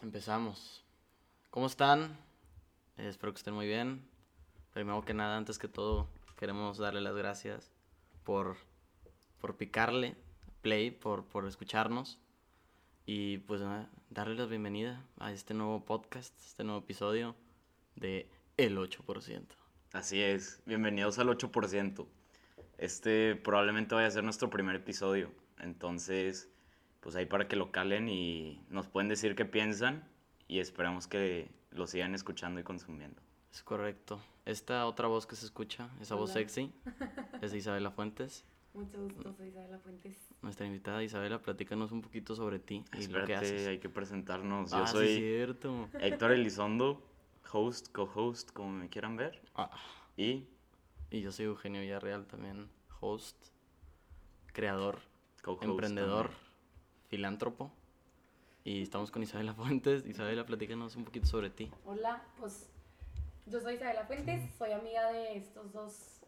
Empezamos. ¿Cómo están? Eh, espero que estén muy bien. Primero que nada, antes que todo, queremos darle las gracias por, por picarle play, por, por escucharnos y pues darle la bienvenida a este nuevo podcast, este nuevo episodio de El 8%. Así es, bienvenidos al 8%. Este probablemente vaya a ser nuestro primer episodio, entonces pues ahí para que lo calen y nos pueden decir qué piensan y esperamos que lo sigan escuchando y consumiendo. Es correcto. Esta otra voz que se escucha, esa voz sexy, es de Isabela Fuentes. Mucho gusto, soy Isabela Fuentes. Nuestra invitada Isabela, platícanos un poquito sobre ti y lo que Espérate, haces. hay que presentarnos. ah, Yo sí, soy cierto. Héctor Elizondo, host, co-host, como me quieran ver. Ah, Y y yo soy Eugenio Villarreal también, host, creador, co-host. emprendedor, también. Filántropo. Y estamos con Isabela Fuentes. Isabela, platícanos un poquito sobre ti. Hola, pues yo soy Isabela Fuentes, soy amiga de estos dos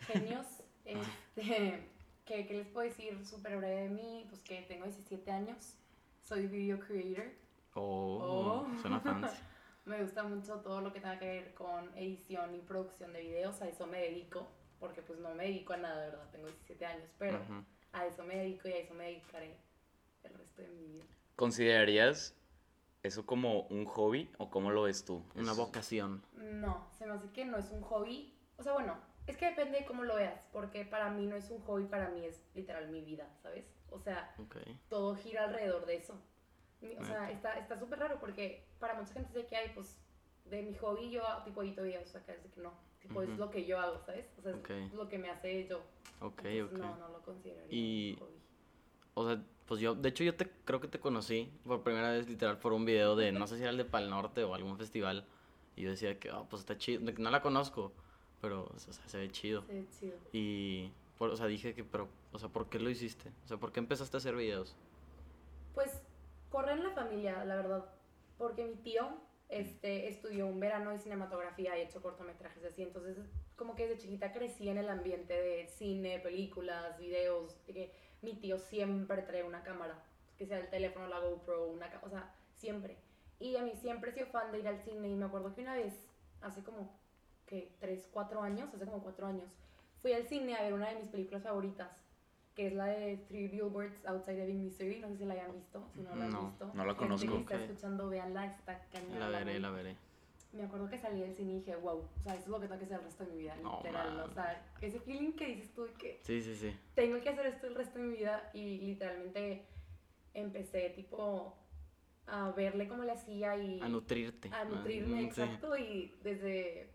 genios. Este, ¿qué, qué les puedo decir súper breve de mí? Pues que tengo 17 años, soy video creator. Oh, Oh. suena fancy. Me gusta mucho todo lo que tenga que ver con edición y producción de videos, a eso me dedico, porque pues no me dedico a nada, ¿verdad? Tengo 17 años, pero Ujú. a eso me dedico y a eso me dedicaré el resto de mi vida. ¿Considerarías eso como un hobby o cómo lo ves tú? Una Es- vocación. No, se me hace que no es un hobby. O sea, bueno, es que depende de cómo lo veas, porque para mí no es un hobby, para mí es literal mi vida, ¿sabes? O sea, Ok. todo gira alrededor de eso. O sea, está está súper raro porque para mucha gente sé que hay, pues, de mi hobby yo tipo edito videos, o sea, que es no. Tipo, es Ujú. lo que yo hago, ¿sabes? O sea, es lo que me hace yo. Ok, Entonces, ok. No, no lo consideraría Y- un hobby. O sea, pues yo, de hecho yo te creo que te conocí por primera vez literal por un video de, no sé si era el de Pal Norte o algún festival. Y yo decía que, ah, pues está chido, no la conozco, pero, o sea, se ve chido. Se ve chido. Y, por- o sea, dije que, pero, o sea, ¿por qué lo hiciste? O sea, ¿por qué empezaste a hacer videos? Pues corre en la familia, la verdad, porque mi tío este, estudió un verano de cinematografía y hecho cortometrajes así, entonces como que desde chiquita crecí en el ambiente de cine, películas, videos, de que mi tío siempre trae una cámara, que sea el teléfono, la GoPro, una o sea, siempre. Y a mí siempre he sido fan de ir al cine y me acuerdo que una vez, hace como, que 3, 4 años, hace como 4 años, fui al cine a ver una de mis películas favoritas, que es la de Three Billboards Outside Ebbing, Missouri. No sé si la hayan visto. Si no la han No, visto, no la conozco. que está Ok. escuchando, véanla, está cañona. La veré, la veré. Me acuerdo que salí del cine y dije, wow, o sea, eso es lo que tengo que hacer el resto de mi vida, No, literal. man. o sea, ese feeling que dices tú de que Sí, sí, sí. tengo que hacer esto el resto de mi vida y literalmente empecé tipo a verle cómo le hacía y A nutrirte. a nutrirme, Mm, sí. exacto, y desde,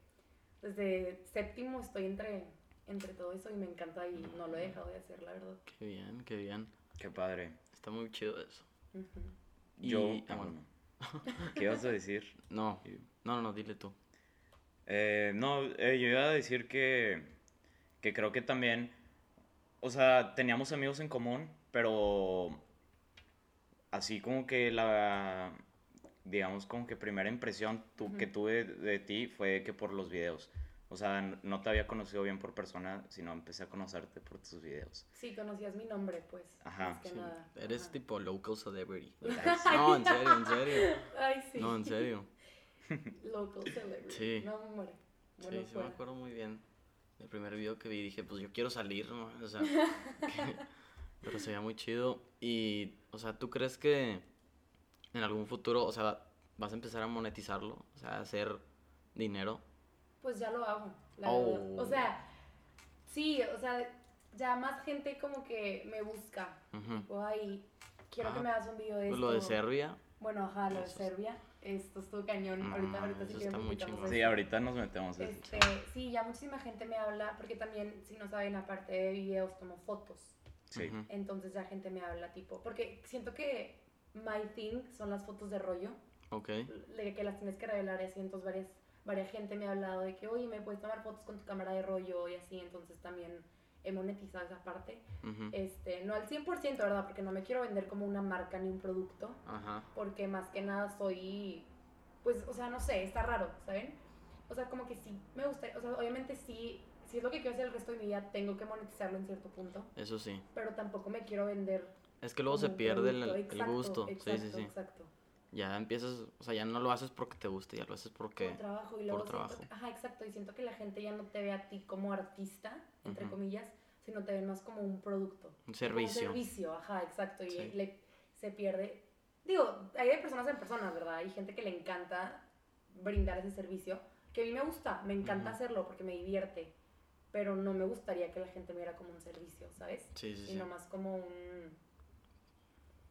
desde séptimo estoy entre, entre todo eso y me encanta y no lo he dejado de hacer, la verdad. Qué bien, qué bien. Qué padre. Está muy chido eso. Y, Yo, ah, ah, bueno. ¿Qué ibas a decir? No, no, no, no, dile tú. Eh, no, eh, yo iba a decir que, que creo que también, o sea, teníamos amigos en común, pero así como que la, digamos, como que primera impresión tu- Ujú. que tuve de ti fue que por los videos. O sea, no te había conocido bien por persona, sino empecé a conocerte por tus videos. Sí, conocías mi nombre, pues. Ajá, más que Sí, nada. Eres Ajá. tipo local celebrity. No, en serio, en serio. Ay, sí. No, en serio. Local celebrity. Sí. No, hombre. Sí, Bueno, sí me fuera. acuerdo muy bien. El primer video que vi dije, pues yo quiero salir, ¿no? O sea, que- pero se veía muy chido. Y, o sea, ¿tú crees que en algún futuro, o sea, vas a empezar a monetizarlo? O sea, a hacer dinero. Pues ya lo hago, la Oh. verdad. O sea, sí, o sea, ya más gente como que me busca. O ay, quiero que me hagas un video de Pues esto. lo de Serbia. Bueno, ajá, lo de Eso es- Serbia. Esto estuvo cañón. No, ahorita, ahorita sí está muy chingón. Sí, ahorita nos metemos en Este, sí, ya muchísima gente me habla, porque también, si no saben, aparte de videos, tomo fotos. Sí. Entonces ya gente me habla, tipo, porque siento que my thing son las fotos de rollo, Ok. de que las tienes que revelar y así, entonces varias, varias gente me ha hablado de que, oye, me puedes tomar fotos con tu cámara de rollo y así, entonces también he monetizado esa parte. Este, no al 100%, ¿verdad? Porque no me quiero vender como una marca ni un producto, Ajá. porque más que nada soy, pues, o sea, no sé, está raro, ¿saben? O sea, como que sí, me gusta, o sea, obviamente sí, si es lo que quiero hacer el resto de mi vida, tengo que monetizarlo en cierto punto, Eso sí. pero tampoco me quiero vender Es que luego se pierde el, gusto. Exacto, sí, sí, sí. Exacto. Ya empiezas, o sea, ya no lo haces porque te gusta, ya lo haces porque... Por trabajo y luego por siento trabajo. que- ajá, exacto, y siento que la gente ya no te ve a ti como artista, entre comillas, sino te ven más como un producto. Un Como servicio. Un servicio, ajá, exacto, y Sí. le- se pierde. Digo, hay de personas en personas, ¿verdad? Hay gente que le encanta brindar ese servicio, que a mí me gusta, me encanta hacerlo porque me divierte, pero no me gustaría que la gente me viera como un servicio, ¿sabes? Sí, sí, sí. Sino más como un...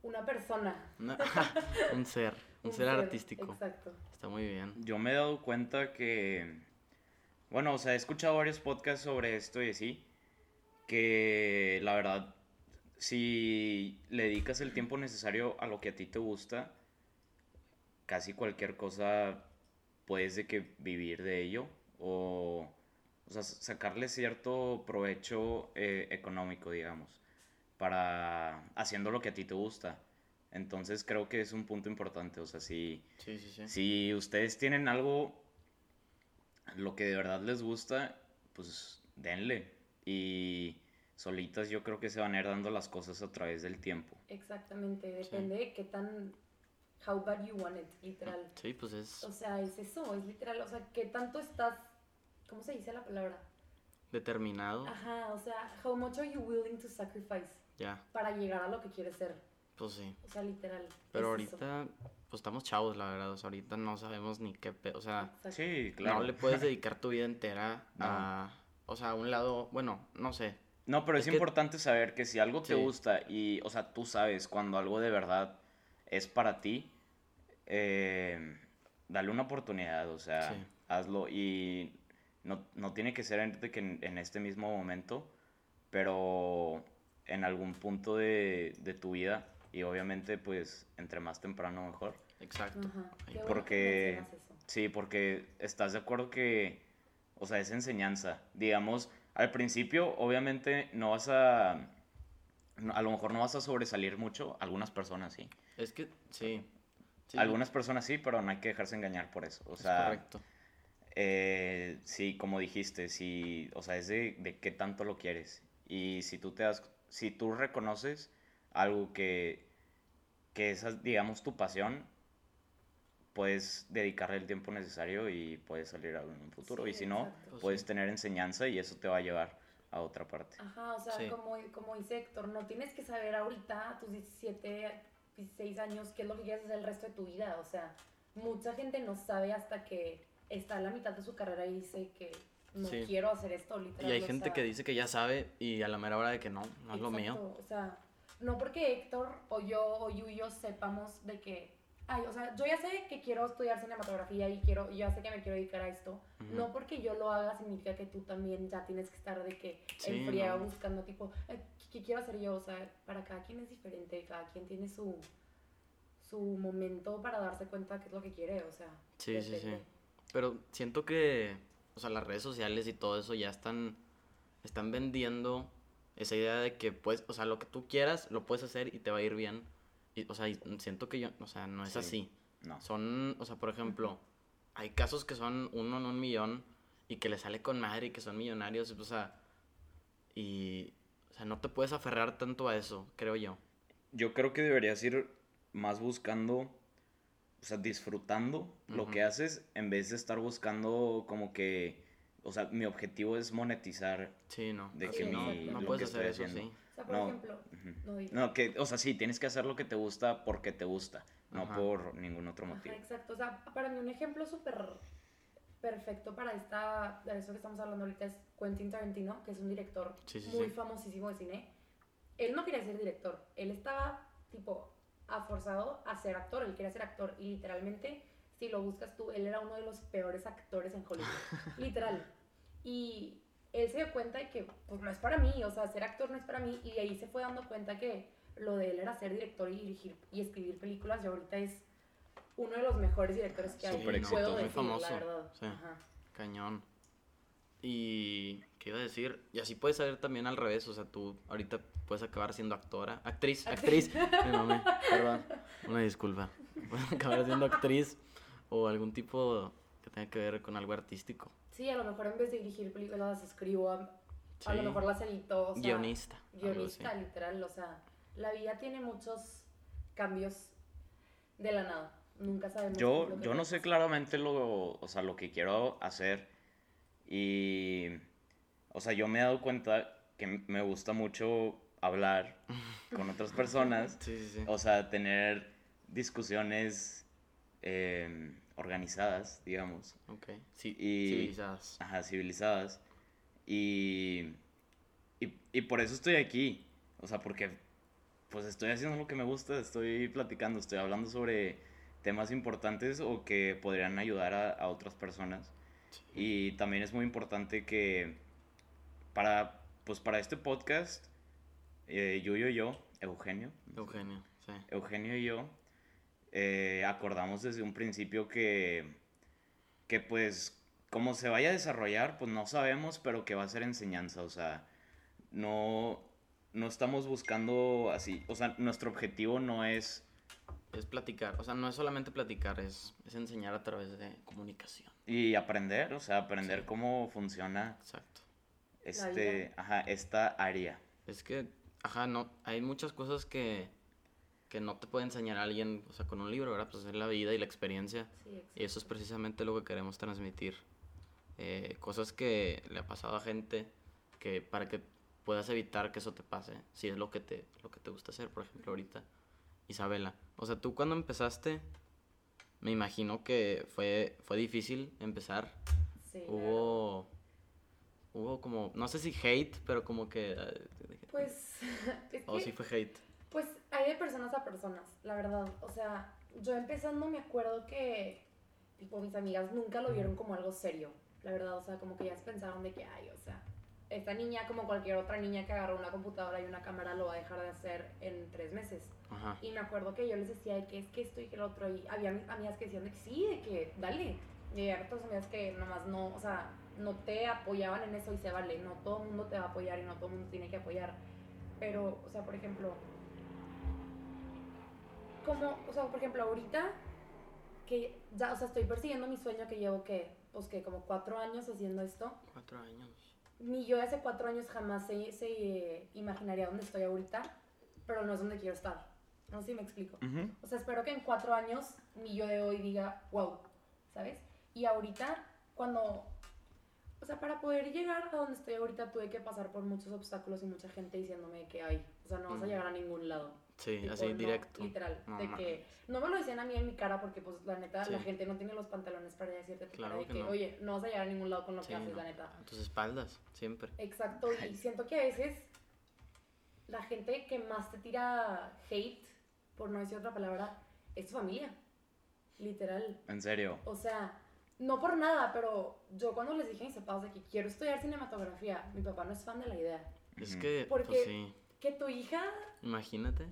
Una persona. Una- un ser, un, ser, artístico. Exacto. Está muy bien. Yo me he dado cuenta que, bueno, o sea, he escuchado varios podcasts sobre esto y así, que la verdad, si le dedicas el tiempo necesario a lo que a ti te gusta, casi cualquier cosa puedes de que vivir de ello o, o sea, sacarle cierto provecho eh, económico, digamos, para haciendo lo que a ti te gusta. Entonces creo que es un punto importante, o sea, si... Sí, sí, sí. Si ustedes tienen algo, lo que de verdad les gusta, pues denle. Y solitas yo creo que se van a ir dando las cosas a través del tiempo. Exactamente, depende de qué tan... How bad you want it, literal. Sí, pues es O sea, es eso, es literal. O sea, qué tanto estás... ¿Cómo se dice la palabra? determinado. Ajá, o sea, how much are you willing to sacrifice Ya, para llegar a lo que quieres ser? pues sí. O sea, literal. Pero es eso. ahorita, pues estamos chavos, la verdad. O sea, ahorita no sabemos ni qué pe- O sea. Sí, claro. no le puedes dedicar tu vida entera No. a. O sea, a un lado. Bueno, no sé. No, pero es, Es que- importante saber que si algo te Sí. gusta y, o sea, tú sabes cuando algo de verdad es para ti, eh, dale una oportunidad, o sea, Sí. hazlo y no, no tiene que ser en, de que en, en este mismo momento, pero en algún punto de, de tu vida y obviamente pues entre más temprano mejor. Exacto. Ajá. Bueno Porque, sí, porque estás de acuerdo que, o sea, es enseñanza. Digamos, al principio, obviamente, no vas a, no- a lo mejor no vas a sobresalir mucho, algunas personas sí. Es que, sí. sí, Algunas personas sí, pero no hay que dejarse engañar por eso. O es sea, correcto. eh, sí, como dijiste, sí, o sea, es de, de qué tanto lo quieres. Y si tú te das, si tú reconoces algo que, que es, digamos, tu pasión, puedes dedicarle el tiempo necesario y puedes salir a un futuro. Sí, y si no, exacto. Pues puedes tener enseñanza y eso te va a llevar a otra parte. Ajá, o sea, Sí. como, como dice Héctor, no tienes que saber ahorita, a tus 17, 16 años, qué es lo que quieres hacer el resto de tu vida. O sea, mucha gente no sabe hasta que está a la mitad de su carrera y dice que no Sí. quiero hacer esto, literal. Y hay o gente sea, que dice que ya sabe y a la mera hora de que no, no es lo mío. exacto, O sea, no porque Héctor o yo o Yu y yo sepamos de que, ay, o sea, yo ya sé que quiero estudiar cinematografía y quiero, ya sé que me quiero dedicar a esto. Ujú. No porque yo lo haga significa que tú también ya tienes que estar de que Sí, en friega no. buscando tipo, "Ay, ¿qué quiero hacer yo? O sea, para cada quien es diferente, cada quien tiene su su momento para darse cuenta qué es lo que quiere, o sea. Sí, sí, sí. Pero siento que, o sea, las redes sociales y todo eso ya están, están vendiendo esa idea de que, pues, o sea, lo que tú quieras lo puedes hacer y te va a ir bien. Y, o sea, siento que yo, o sea, no es Sí. así. No. Son, o sea, por ejemplo, hay casos que son uno en un millón y que le sale con madre y que son millonarios, o sea, y, o sea, no te puedes aferrar tanto a eso, creo yo. Yo creo que deberías ir más buscando, o sea, disfrutando lo que haces en vez de estar buscando como que, o sea, mi objetivo es monetizar. Sí, no. De que no, mi- no lo puedes que hacer estoy eso, haciendo. sí. O sea, por No. ejemplo, no digo. No, que, o sea, sí, tienes que hacer lo que te gusta porque te gusta, no Ajá. por ningún otro Ajá, motivo. exacto. O sea, para mí un ejemplo súper perfecto para esta, de eso que estamos hablando ahorita es Quentin Tarantino, que es un director Sí, sí, muy sí. famosísimo de cine. Él no quería ser director, él estaba tipo forzado a ser actor, él quería ser actor y literalmente, si lo buscas tú, él era uno de los peores actores en Hollywood, literal. Y él se dio cuenta de que pues no es para mí, o sea, ser actor no es para mí y de ahí se fue dando cuenta que lo de él era ser director y dirigir y escribir películas y ahorita es uno de los mejores directores que hay. Súper puedo exitoso. Muy decir, famoso, la verdad. sí. Ajá. Cañón. Y, ¿qué iba a decir? Y así puedes saber también al revés, o sea, tú ahorita puedes acabar siendo actora, actriz, actriz, mi mamá, perdón, una disculpa. Puedes acabar siendo actriz o algún tipo que tenga que ver con algo artístico. Sí, a lo mejor en vez de dirigir películas escribo, a, a lo Sí. mejor las edito, o sea, Guionista. guionista, literal, o sea, la vida tiene muchos cambios de la nada. nunca sabemos. Yo, lo que yo no sé claramente lo, o sea, lo que quiero hacer y, o sea, yo me he dado cuenta que me gusta mucho hablar con otras personas, Sí, sí, sí. o sea, tener discusiones eh, organizadas, digamos, Ok. Sí, y- civilizadas. ajá, civilizadas y, y, y por eso estoy aquí, o sea, porque pues estoy haciendo lo que me gusta, estoy platicando, estoy hablando sobre temas importantes o que podrían ayudar a, a otras personas. Y también es muy importante que para, pues para este podcast, eh, yo y yo, Eugenio, Eugenio, sí. Eugenio y yo eh, acordamos desde un principio que, que pues como se vaya a desarrollar, pues no sabemos, pero que va a ser enseñanza, o sea, no, no estamos buscando así, o sea, nuestro objetivo no es, Es platicar. O sea, no es solamente platicar, es, es enseñar a través de comunicación. y aprender, o sea, aprender Sí. cómo funciona Exacto. Este, ajá, esta área. Es que, ajá, no, hay muchas cosas que, que no te puede enseñar alguien, o sea, con un libro, ¿verdad? Pues es la vida y la experiencia. Sí. Y eso es precisamente lo que queremos transmitir. Eh, cosas que le ha pasado a gente que para que puedas evitar que eso te pase, si es lo que te, lo que te gusta hacer, por ejemplo, ahorita. Isabela, o sea, tú cuando empezaste, me imagino que fue, fue difícil empezar. Sí, Hubo, hubo como, no sé si hate, pero como que... eh. Pues, es O sí fue hate. Pues hay de personas a personas, la verdad. O sea, yo empezando me acuerdo que, tipo, mis amigas nunca lo vieron como algo serio, la verdad. O sea, como que ellas pensaron de que, ay, o sea, esta niña, como cualquier otra niña que agarró una computadora y una cámara, lo va a dejar de hacer en tres meses. Ajá. Y me acuerdo que yo les decía de que es que esto y que lo otro. Y había amigas que decían de que sí, de que dale. Y había otras amigas que nomás no, o sea, no te apoyaban en eso y se vale. No todo el mundo te va a apoyar y no todo el mundo tiene que apoyar. Pero, o sea, por ejemplo, como, o sea, por ejemplo, ahorita que ya, o sea, estoy persiguiendo mi sueño que llevo que, pues que como cuatro años haciendo esto. Cuatro años. Ni yo hace cuatro años jamás se, se eh, imaginaría dónde estoy ahorita, pero no es donde quiero estar. No sé si me explico. Ujú. O sea, espero que en cuatro años mi yo de hoy diga, wow, ¿sabes? Y ahorita, cuando, o sea, para poder llegar a donde estoy ahorita tuve que pasar por muchos obstáculos y mucha gente diciéndome que, ay, o sea, no vas a Mm. llegar a ningún lado. Sí, Tipo, así no, directo. literal. No de mames. que no me lo decían a mí en mi cara porque, pues, la neta, la gente no tiene los pantalones para decirte Claro cara de que que, no. oye, no vas a llegar a ningún lado con lo Sí, que haces, no. la neta. A tus espaldas, siempre. Exacto, y siento que a veces la gente que más te tira hate, por no decir otra palabra, es tu familia. Literal. En serio. O sea, no por nada, pero yo cuando les dije a mis papás de que quiero estudiar cinematografía, mi papá no es fan de la idea. Es que, Porque- pues sí, Que tu hija imagínate.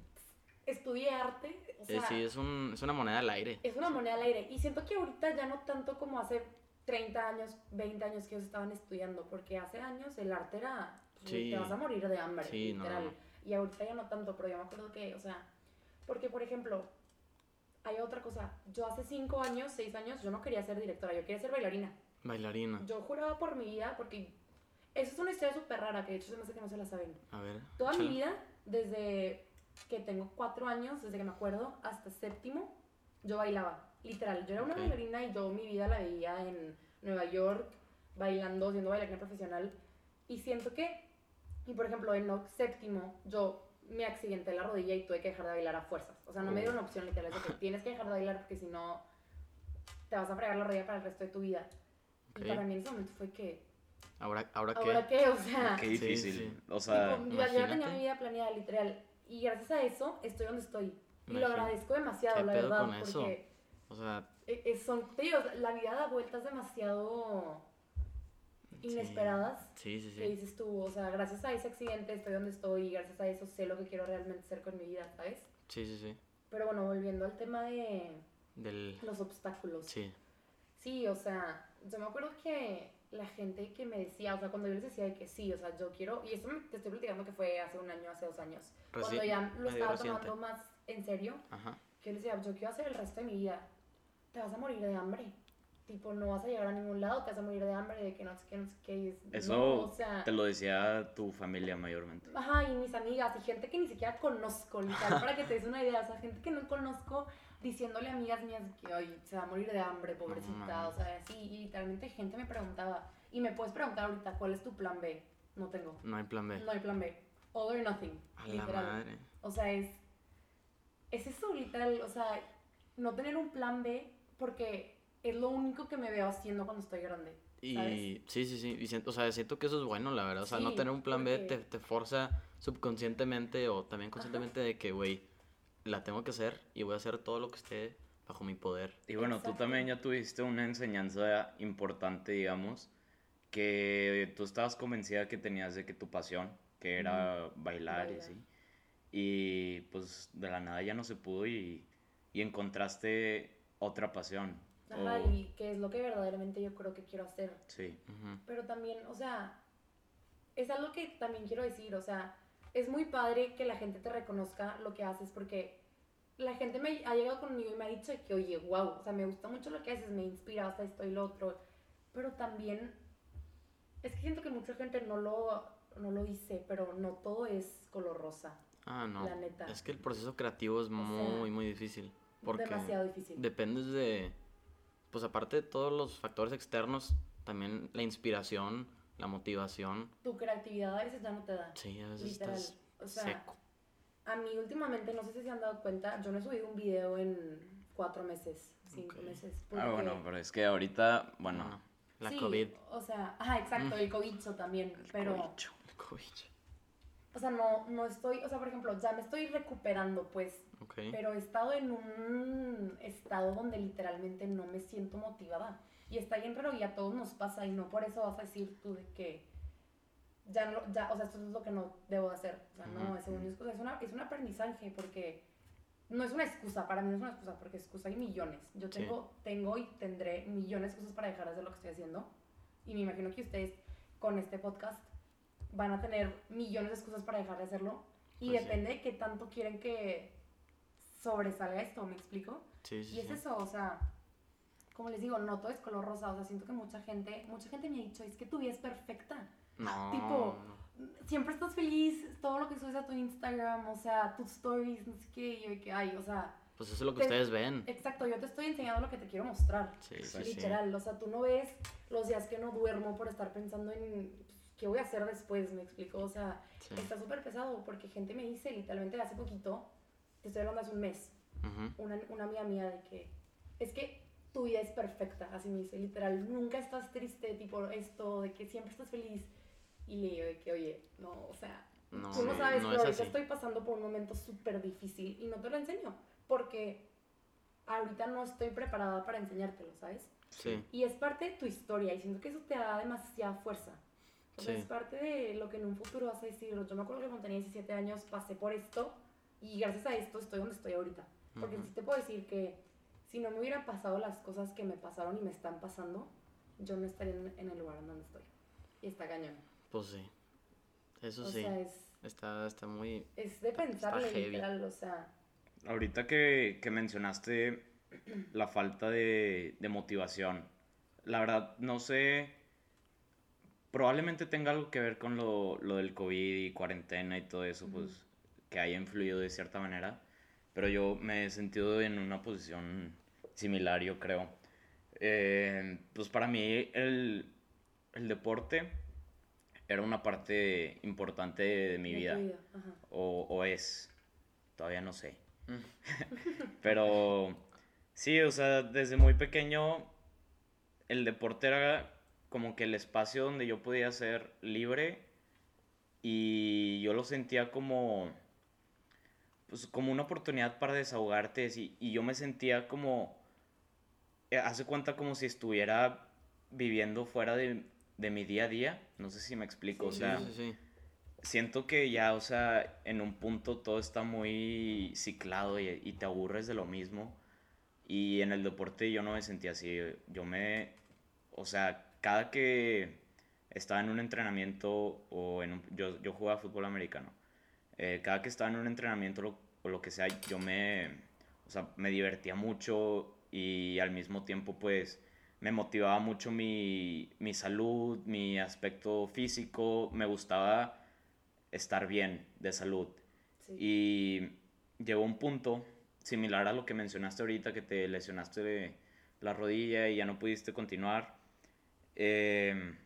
estudie arte, o Eh, sí, es, un, es una moneda al aire. es una moneda al aire. Y siento que ahorita ya no tanto como hace 30 años, 20 años que ellos estaban estudiando, porque hace años el arte era, pues, Sí. te vas a morir de hambre, Sí, literal. no. Y ahorita ya no tanto, pero yo me acuerdo que, o sea, porque por ejemplo, hay otra cosa, yo hace 5 años, 6 años, yo no quería ser directora, yo quería ser bailarina. Bailarina. Yo juraba por mi vida, porque eso es una historia súper rara, que de hecho se me hace que no se la saben. A ver. Toda mi échala. vida, desde que tengo cuatro años, desde que me acuerdo, hasta séptimo, yo bailaba. Literal, yo era una bailarina y yo mi vida la veía en Nueva York, bailando, siendo bailarina profesional. Y siento que, y por ejemplo, en séptimo, yo me accidenté la rodilla y tuve que dejar de bailar a fuerzas. O sea, no me dieron opción literal, es de que tienes que dejar de bailar porque si no, te vas a fregar la rodilla para el resto de tu vida. Ok. Y para mí en ese momento fue que, Ahora, ahora qué. ¿ahora qué? O sea... Qué Sí, difícil. sí. O sea, Tipo, yo ya- tenía mi vida planeada, literal. Y gracias a eso estoy donde estoy. Y lo agradezco demasiado, ¿Qué la pedo verdad. con eso? Porque O sea, eh, eh, son, te digo, la vida da vueltas demasiado sí. Inesperadas. Sí, sí, Que sí. dices tú, o sea, gracias a ese accidente estoy donde estoy y gracias a eso sé lo que quiero realmente hacer con mi vida, ¿sabes? Sí, sí, sí. Pero bueno, volviendo al tema de Del. los obstáculos. Sí. Sí, o sea, yo me acuerdo que la gente que me decía, o sea, cuando yo les decía de que sí, o sea, yo quiero, y esto me- te estoy platicando que fue hace un año, hace dos años, cuando Reci- ya lo estaba reciente. tomando más en serio, Ajá. que yo les decía, yo quiero hacer el resto de mi vida, te vas a morir de hambre, tipo, no vas a llegar a ningún lado, te vas a morir de hambre, de que no sé qué, no sé qué, y es- Eso no, o sea, te lo decía tu familia mayormente. ajá, y mis amigas, y gente que ni siquiera conozco, literal, para que te des una idea, o sea, gente que no conozco, diciéndole a amigas mías que hoy se va a morir de hambre, pobrecita, o sea, sí, y literalmente gente me preguntaba, y me puedes preguntar ahorita, ¿cuál es tu plan B? No tengo. No hay plan B. No hay plan B. All or nothing. A la literal. madre. O sea, es. Es eso, literal. O sea, no tener un plan B porque es lo único que me veo haciendo cuando estoy grande. Y ¿sabes? sí, sí, sí. y siento- o sea, siento que eso es bueno, la verdad. O sea, no Sí, tener un plan B porque- te, te forza subconscientemente o también conscientemente de que, güey, la tengo que hacer y voy a hacer todo lo que esté bajo mi poder. Y bueno, tú Exacto. también ya tuviste una enseñanza importante, digamos, que tú estabas convencida que tenías de que tu pasión, que era bailar y Bailar. así. Y pues de la nada ya no se pudo y, y encontraste otra pasión. Ajá, o- y que es lo que verdaderamente yo creo que quiero hacer. Sí, Ujú. Pero también, o sea, es algo que también quiero decir, o sea, es muy padre que la gente te reconozca lo que haces porque la gente me ha llegado conmigo y me ha dicho que, oye, wow, o sea, me gusta mucho lo que haces, me inspira hasta esto y lo otro, pero también es que siento que mucha gente no lo, no lo dice, pero no todo es color rosa, Ah, no. la neta. Es que el proceso creativo es muy, muy difícil. Porque Demasiado difícil. dependes de, pues aparte de todos los factores externos, también la inspiración, la motivación. Tu creatividad a veces ya no te da. Sí, a veces Literal. estás O sea, seco. A mí últimamente, no sé si se han dado cuenta, yo no he subido un video en cuatro meses, cinco meses. Ah, bueno, pero es que ahorita, bueno, Bueno, la sí, COVID. O sea, ajá, exacto, el cobicho también, pero, cobicho. El COVID. O sea, no, no estoy, o sea, por ejemplo, ya me estoy recuperando, pues, Ok. pero he estado en un estado donde literalmente no me siento motivada. Y está bien raro y a todos nos pasa y no por eso vas a decir tú de que ya no, ya, o sea, esto es lo que no debo de hacer. O sea, no, es, un, es, una, es un aprendizaje porque no es una excusa, para mí no es una excusa porque excusa hay millones. Yo Sí. tengo, tengo y tendré millones de cosas para dejar de hacer lo que estoy haciendo. Y me imagino que ustedes con este podcast van a tener millones de excusas para dejar de hacerlo. Y Pues sí. depende de qué tanto quieren que sobresalga esto, ¿me explico? Sí, sí, Y es sí. eso, o sea, como les digo, no todo es color rosa, o sea, siento que mucha gente, mucha gente me ha dicho, es que tu vida es perfecta. No, tipo. Siempre estás feliz, todo lo que subes a tu Instagram, o sea, tus stories, no sé qué, y yo que, ay, o sea, Pues eso es lo que te- ustedes ven. exacto, yo te estoy enseñando lo que te quiero mostrar. Sí, sí, sí. Literal, o sea, tú no ves los días que no duermo por estar pensando en qué voy a hacer después, me explico, o sea, Sí. está súper pesado porque gente me dice, literalmente hace poquito, te estoy hablando hace un mes, Ujú. una, una amiga mía de que es que tu vida es perfecta, así me dice, literal, nunca estás triste, tipo esto, de que siempre estás feliz. Y le digo de que, oye, no, o sea, No, tú no sabes, no pero ahorita estoy pasando por un momento súper difícil y no te lo enseño, porque ahorita no estoy preparada para enseñártelo, ¿sabes? Sí. Y es parte de tu historia y siento que eso te da demasiada fuerza. Sí. es parte de lo que en un futuro vas a decir. Yo me acuerdo que cuando tenía 17 años pasé por esto y gracias a esto estoy donde estoy ahorita. Porque sí te puedo decir que si no me hubieran pasado las cosas que me pasaron y me están pasando, yo no estaría en, en el lugar en donde estoy. Y está cañón. Pues sí. Eso o sí. sea, es, Está, está muy. es de pensarle heavy. literal, o sea, Ahorita que, que mencionaste la falta de, de motivación, la verdad no sé, probablemente tenga algo que ver con lo, lo del COVID y cuarentena y todo eso, pues que haya influido de cierta manera, pero yo me he sentido en una posición similar, yo creo. Eh, pues para mí el, el deporte era una parte importante de, mi de vida, o, o es, todavía no sé. Mm. Pero sí, o sea, desde muy pequeño el deporte era como que el espacio donde yo podía ser libre y yo lo sentía como pues como una oportunidad para desahogarte y, y yo me sentía como eh, hace cuenta como si estuviera viviendo fuera de, de mi día a día, no sé si me explico, o Sí, sea, sí, sí. siento que ya, o sea, en un punto todo está muy ciclado y, y te aburres de lo mismo. Y en el deporte yo no me sentía así. Yo me, o sea, cada que estaba en un entrenamiento o en un, yo, yo jugaba fútbol americano. Eh, cada que estaba en un entrenamiento lo- o lo que sea, yo me, o sea, me divertía mucho y al mismo tiempo pues me motivaba mucho mi, mi salud, mi aspecto físico, me gustaba estar bien de salud. Sí. Y llegó un punto similar a lo que mencionaste ahorita, que te lesionaste la rodilla y ya no pudiste continuar. Em,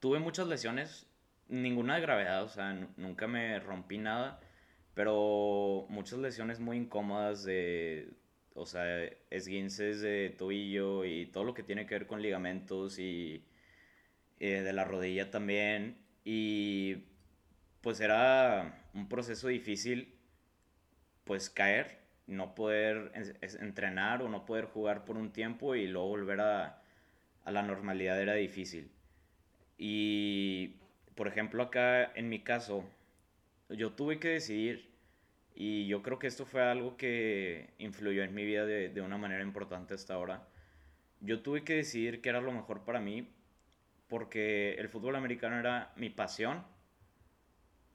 tuve muchas lesiones, ninguna de gravedad, o sea, nunca me rompí nada, pero muchas lesiones muy incómodas de, o sea, esguinces de tobillo y todo lo que tiene que ver con ligamentos y eh, de la rodilla también. Y pues era un proceso difícil, pues caer, no poder entrenar o no poder jugar por un tiempo y luego volver a, a la normalidad era difícil. Y, por ejemplo, acá en mi caso, yo tuve que decidir y yo creo que esto fue algo que influyó en mi vida de, de, una manera importante hasta ahora. Yo tuve que decidir qué era lo mejor para mí porque el fútbol americano era mi pasión,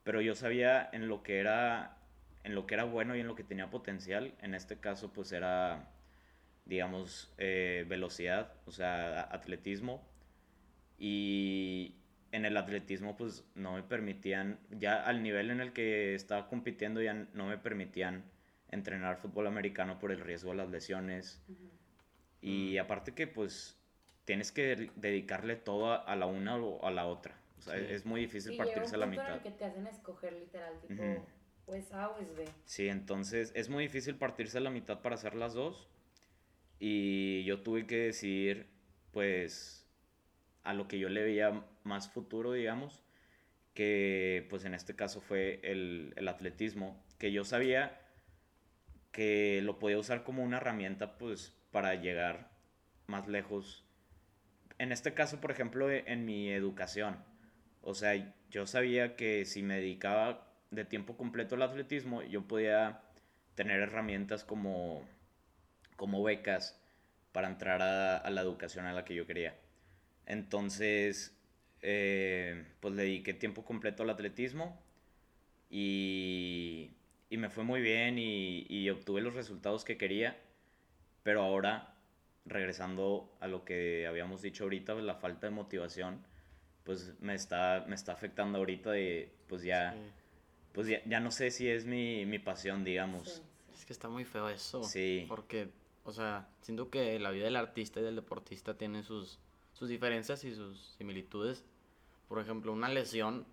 pero yo sabía en lo que era en lo que era bueno y en lo que tenía potencial. En este caso, pues era, digamos, eh, velocidad, o sea, atletismo. Y en el atletismo, pues no me permitían, ya al nivel en el que estaba compitiendo, ya no me permitían entrenar fútbol americano por el riesgo de las lesiones. Y aparte que, pues, tienes que dedicarle todo a la una o a la otra. O sea, es muy difícil partirse a la mitad. que te hacen escoger literal, tipo, pues A o es B. Sí, entonces es muy difícil partirse a la mitad para hacer las dos. Y yo tuve que decidir, pues, a lo que yo le veía más futuro, digamos, que pues en este caso fue el, el atletismo, que yo sabía que lo podía usar como una herramienta, pues, para llegar más lejos. En este caso, por ejemplo, e, en mi educación, o sea, yo sabía que si me dedicaba de tiempo completo al atletismo, yo podía tener herramientas como, como becas para entrar a, la educación a la que yo quería. Entonces, eh, pues le dediqué tiempo completo al atletismo y, y me fue muy bien y, y obtuve los resultados que quería, pero ahora regresando a lo que habíamos dicho ahorita, la falta de motivación, pues me está, me está afectando ahorita de, pues ya, pues ya, no sé si es mi, mi pasión, digamos. Es que está muy feo eso. Sí. Porque, o sea, siento que la vida del artista y del deportista tiene sus, sus diferencias y sus similitudes. Por ejemplo, una lesión,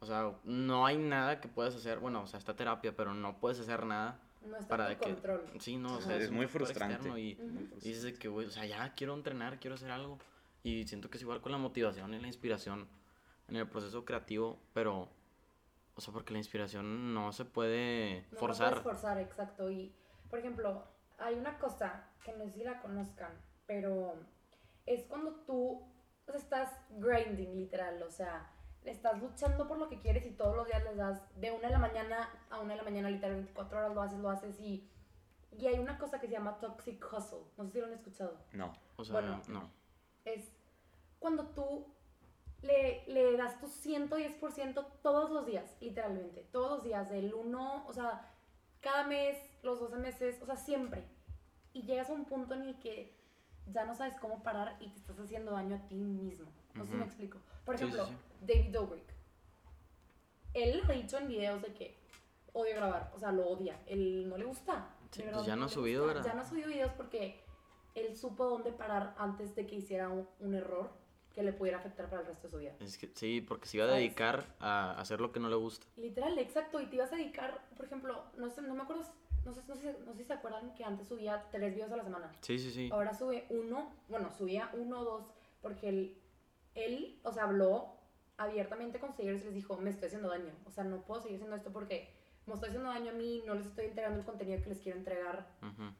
o sea, no hay nada que puedas hacer, bueno, o sea, está terapia, pero no puedes hacer nada no está para que, control. Sí, no, o sea, es, muy frustrante. Y, dices que, güey, o sea, ya quiero entrenar, quiero hacer algo. Y siento que es igual con la motivación y la inspiración en el proceso creativo, pero, o sea, porque la inspiración no se puede forzar. No forzar, exacto. Y, por ejemplo, hay una cosa que no sé si la conozcan, pero es cuando tú estás grinding, literal, o sea, estás luchando por lo que quieres y todos los días les das de una de la mañana a una de la mañana, literal 24 horas lo haces, lo haces y, y hay una cosa que se llama toxic hustle. No sé si lo han escuchado. No. O sea, bueno, no. Es cuando tú le, le das tu 110% todos los días, literalmente. Todos los días, del 1, o sea, cada mes, los 12 meses, o sea, siempre. Y llegas a un punto en el que ya no sabes cómo parar y te estás haciendo daño a ti mismo. No sé si me explico. Por ejemplo, David Dobrik. Él ha dicho en videos de que odia grabar, o sea, lo odia. Él no le gusta. pues ya no, ha subido, ¿verdad? Ya no ha subido videos porque él supo dónde parar antes de que hiciera un, error que le pudiera afectar para el resto de su vida. Es que, sí, porque se iba a dedicar a hacer lo que no le gusta. Literal, exacto. Y te ibas a dedicar, por ejemplo, no sé, no me acuerdo, no sé, no sé, no sé si se acuerdan que antes subía tres videos a la semana. Sí, sí, sí. Ahora sube uno, bueno, subía uno o dos, porque él, él, o sea, habló abiertamente con seguidores y les dijo, me estoy haciendo daño. O sea, no puedo seguir haciendo esto porque me estoy haciendo daño a mí, no les estoy entregando el contenido que les quiero entregar.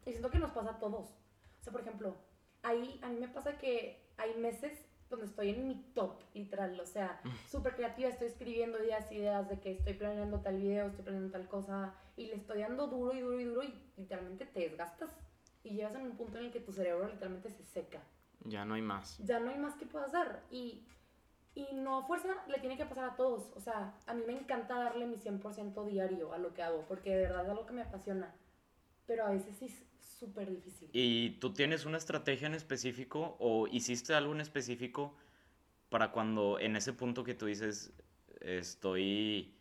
Y siento que nos pasa a todos. O sea, por ejemplo, ahí a mí me pasa que hay meses donde estoy en mi top, literal. O sea, súper creativa, estoy escribiendo ideas, ideas de que estoy planeando tal video, estoy planeando tal cosa. Y le estoy dando duro y duro y duro y literalmente te desgastas. Y llegas en un punto en el que tu cerebro literalmente se seca. Ya no hay más. Ya no hay más que puedas dar. Y y no a fuerza le tiene que pasar a todos. O sea, a mí me encanta darle mi 100% diario a lo que hago, porque de verdad es algo que me apasiona. Pero a veces sí súper difícil. ¿Y tú tienes una estrategia en específico o hiciste algo en específico para cuando en ese punto que tú dices estoy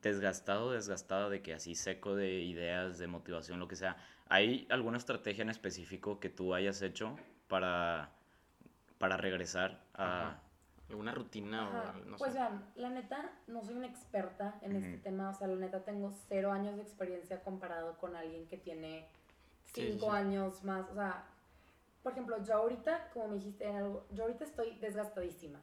desgastado, desgastada de que así seco de ideas, de motivación, lo que sea, ¿hay alguna estrategia en específico que tú hayas hecho para, para regresar a... ¿Alguna rutina Ajá, o no Pues sé? vean, la neta, no soy una experta en este Ujú. tema, o sea, la neta tengo cero años de experiencia comparado con alguien que tiene Sí, cinco sí. años más, o sea, por ejemplo, yo ahorita, como me dijiste en algo, yo ahorita estoy desgastadísima,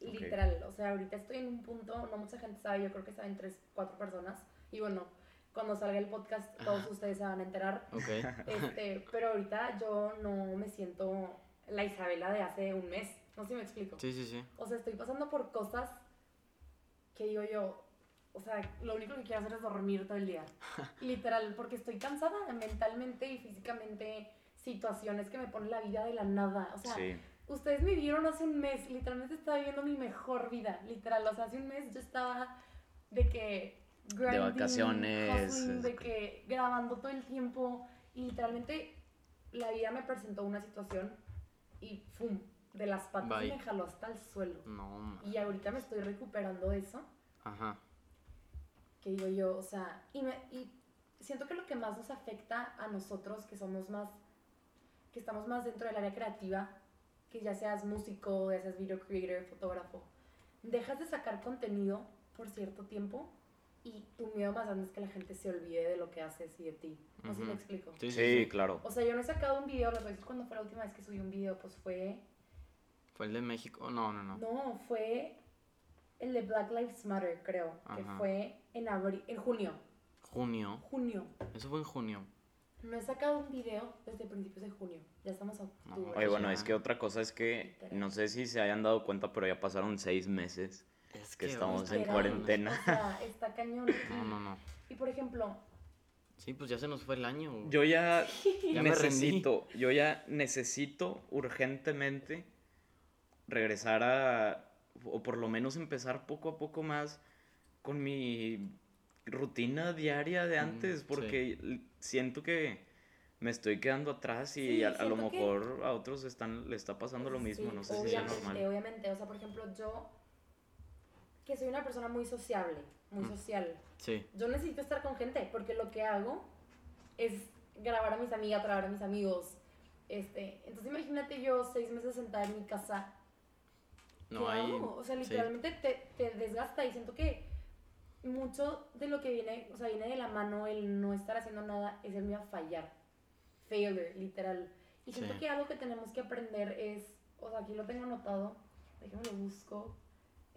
literal, o sea, ahorita estoy en un punto, no mucha gente sabe, yo creo que saben tres, cuatro personas, y bueno, cuando salga el podcast todos ustedes se van a enterar, Ok. este, pero ahorita yo no me siento la Isabela de hace un mes, no sé si me explico. Sí, sí, sí. O sea, estoy pasando por cosas que digo yo, o sea, lo único que quiero hacer es dormir todo el día. Literal, porque estoy cansada mentalmente y físicamente, situaciones que me ponen la vida de la nada. O sea, Sí, ustedes me vieron hace un mes, literalmente estaba viviendo mi mejor vida, literal. O sea, hace un mes yo estaba de que... grinding, vacaciones, hustling, de que grabando todo el tiempo y literalmente la vida me presentó una situación y ¡fum! De las patas Bye. me jaló hasta el suelo. No, Y ahorita me estoy recuperando de eso, Ajá. Que digo yo, o sea, y, me, y siento que lo que más nos afecta a nosotros, que somos más, que estamos más dentro del área creativa, que ya seas músico, ya seas video creator, fotógrafo, dejas de sacar contenido por cierto tiempo y tu miedo más grande es que la gente se olvide de lo que haces y de ti. No sé si me explico. Sí, sí, claro. O sea, yo no he sacado un video, a decir cuándo fue la última vez que subí un video, pues fue ¿Fue el de México? No, no, no. No, fue el de Black Lives Matter, creo, que Ajá. fue en abril, en junio, Junio. junio. Eso fue en junio. No he sacado un video desde principios de junio. Ya estamos a octubre. Oye, bueno, es que otra cosa es que no sé si se hayan dado cuenta, pero ya pasaron seis meses. Es que estamos en cuarentena. O sea, está cañón. No, no, no. Y por ejemplo, Sí, pues ya se nos fue el año. Yo ya Ya necesito, yo ya necesito urgentemente regresar a, o por lo menos empezar poco a poco más con mi rutina diaria de Mm, antes, porque siento que me estoy quedando atrás y Sí, a, a lo que- mejor a otros están, le está pasando lo mismo, sí, no sé si sea obviamente, normal. obviamente. O sea, por ejemplo, yo, que soy una persona muy sociable, muy Mm. social, Sí. yo necesito estar con gente porque lo que hago es grabar a mis amigas, grabar a mis amigos. Este, entonces imagínate yo seis meses sentada en mi casa. No ¿qué hay. hago? O sea, sí. literalmente te, te desgasta y siento que mucho de lo que viene, o sea, viene de la mano el no estar haciendo nada es el miedo a fallar. Failure, literal. Y siento Sí. que algo que tenemos que aprender es, o sea, aquí lo tengo anotado, déjame lo busco.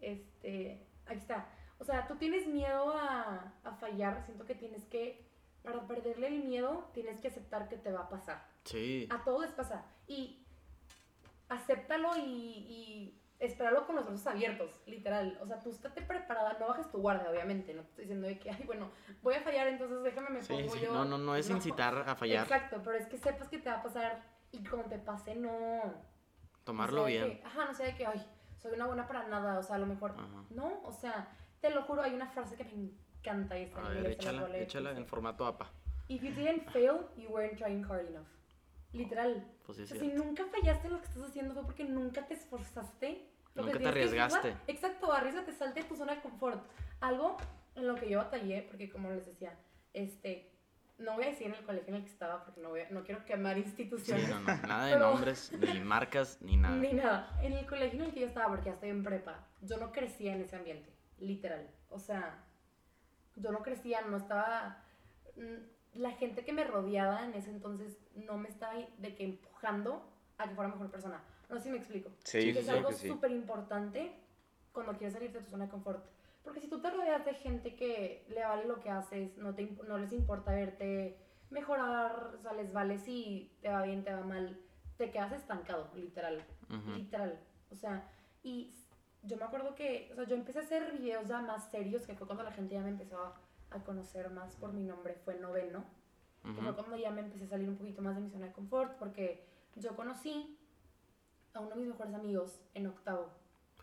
Este, aquí está. O sea, tú tienes miedo a, a fallar, siento que tienes que, para perderle el miedo, tienes que aceptar que te va a pasar. Sí. A todos les pasa. Y acéptalo y, y espéralo con los brazos abiertos, literal. O sea, tú estate preparada, no bajes tu guardia, obviamente. No te estoy diciendo de que, ay, bueno, voy a fallar, entonces déjame me Sí, pongo sí. yo. No, no, no es incitar a fallar. Exacto, pero es que sepas que te va a pasar y cuando te pase, no. Tomarlo no bien. que- ajá, no sea de que, ay, soy una buena para nada, o sea, a lo mejor. Ajá. No, o sea, te lo juro, hay una frase que me encanta y está en A ver, voy a échala, échala en formato APA. If you didn't fail, you weren't trying hard enough. Literal. Pues sí, O sí. sea, si nunca fallaste en lo que estás haciendo fue porque nunca te esforzaste. Lo Nunca que te tienes que arriesgaste. exacto, arriesgate, salte de tu zona de confort. Algo en lo que yo batallé, porque como les decía, este, no voy a decir en el colegio en el que estaba porque no, voy a- no quiero quemar Sí, instituciones. no, no. Nada de Pero- nombres, ni marcas, ni nada. Ni nada. En el colegio en el que yo estaba, porque ya estoy en prepa, yo no crecía en ese ambiente, literal. O sea, yo no crecía, no estaba... La gente que me rodeaba en ese entonces no me estaba de que empujando a que fuera mejor persona. No sé si me explico. Sí, es algo que sí. súper importante cuando quieres salir de tu zona de confort. Porque si tú te rodeas de gente que le vale lo que haces, no, te, no les importa verte mejorar, o sea, les vale si te va bien, te va mal, te quedas estancado, literal. Ujú. Literal. O sea, y yo me acuerdo que, o sea, yo empecé a hacer videos ya más serios, que fue cuando la gente ya me empezó a, a conocer más por mi nombre, fue noveno. Que fue Ujú. cuando ya me empecé a salir un poquito más de mi zona de confort, porque yo conocí a uno de mis mejores amigos en octavo,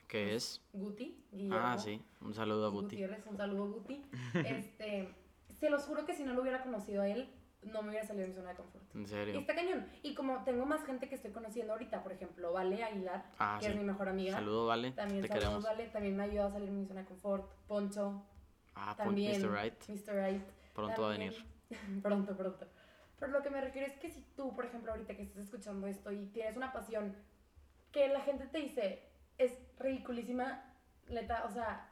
¿Qué es? Guti, Guillermo. Ah, sí. Un saludo a Guti. Gutiérrez, un saludo Guti. Este, se los juro que si no lo hubiera conocido a él, no me hubiera salido de mi zona de confort. En Y serio. está cañón. Y como tengo más gente que estoy conociendo ahorita, por ejemplo, Vale Aguilar, Ah, que es sí. mi mejor amiga. Saludo, Vale. También Te saludos, queremos. Vale, también me ayuda a salir de mi zona de confort. Poncho, Ah, también. Mr. Right. Mr. Right. Pronto va a venir. pronto, pronto. Pero lo que me refiero es que si tú, por ejemplo, ahorita que estás escuchando esto y tienes una pasión que la gente te dice es ridiculísima, neta, o sea,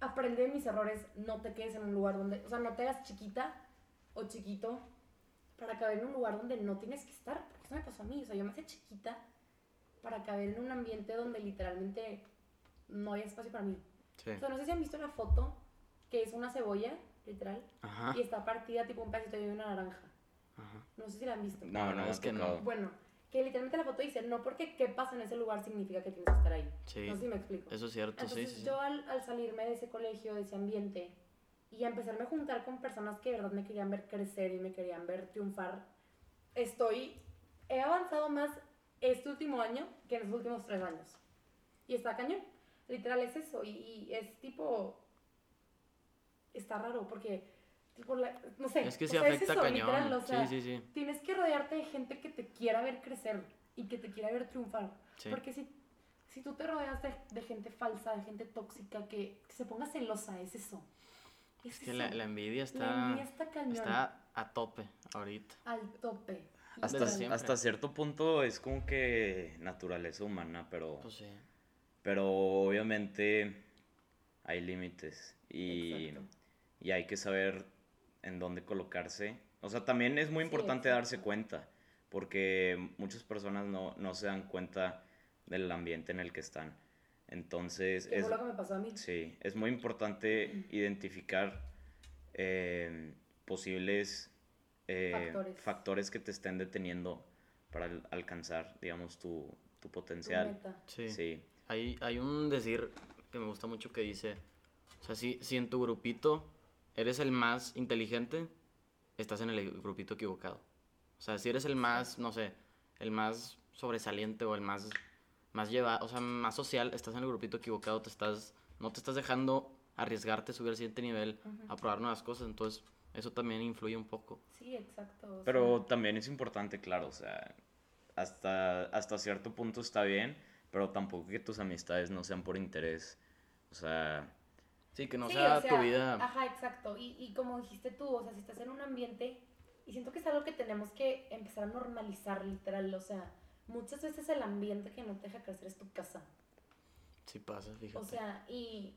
aprende de mis errores, no te quedes en un lugar donde, o sea, no te hagas chiquita o chiquito para caber en un lugar donde no tienes que estar, porque eso me pasó a mí, o sea, yo me hice chiquita para caber en un ambiente donde literalmente no hay espacio para mí. Sí. O sea, no sé si han visto la foto, que es una cebolla, literal, Ajá. y está partida tipo un pedacito de una naranja. Ajá. No sé si la han visto. No, no, es que no. Bueno, que literalmente la foto dice, no porque qué pasa en ese lugar significa que tienes que estar ahí. Sí. No sé si me explico. Eso es cierto, sí, Entonces sí. sí. yo al, al salirme de ese colegio, de ese ambiente, y a empezarme a juntar con personas que de verdad me querían ver crecer y me querían ver triunfar, estoy, he avanzado más este último año que en los últimos tres años. Y está cañón. Literal es eso. Y, y es tipo, está raro porque, tipo, la- no sé. Es que es afecta eso, cañón. literal, o sea, sí, sí, sí. Tienes que rodearte de gente que te quiera ver crecer y que te quiera ver triunfar. Sí. Porque si, si tú te rodeas de, de gente falsa, de gente tóxica, que, que se ponga celosa, es eso. Es, Es que la, eso. la envidia está, La envidia está cañón. está a tope ahorita. Al tope. Hasta, cierto punto es como que naturaleza humana, pero, Pues sí. pero obviamente hay límites y, Exacto. Y hay que saber en dónde colocarse. O sea, también es muy importante darse cuenta, porque muchas personas no, no se dan cuenta del ambiente en el que están. Entonces, es, lo que me pasó a mí. Sí, es muy importante identificar eh, posibles eh, Factores. factores que te estén deteniendo para al- alcanzar, digamos, tu, tu potencial. Sí. Sí, Hay, hay un decir que me gusta mucho que dice, o sea, si, si en tu grupito eres el más inteligente, estás en el grupito equivocado. O sea, si eres el más, no sé, el más sobresaliente o el más, más lleva, o sea, más social, estás en el grupito equivocado, te estás, no te estás dejando arriesgarte, subir al siguiente nivel, a probar nuevas cosas, entonces eso también influye un poco. Sí, exacto. o pero sea, también es importante, claro, o sea, hasta, hasta cierto punto está bien, pero tampoco que tus amistades no sean por interés. O sea, Sí, que no sí, sea, o tu vida... Ajá, exacto. Y, y como dijiste tú, o sea, si estás en un ambiente, y siento que es algo que tenemos que empezar a normalizar, literal. O sea, muchas veces el ambiente que no te deja crecer es tu casa. Sí pasa, fíjate. O sea, y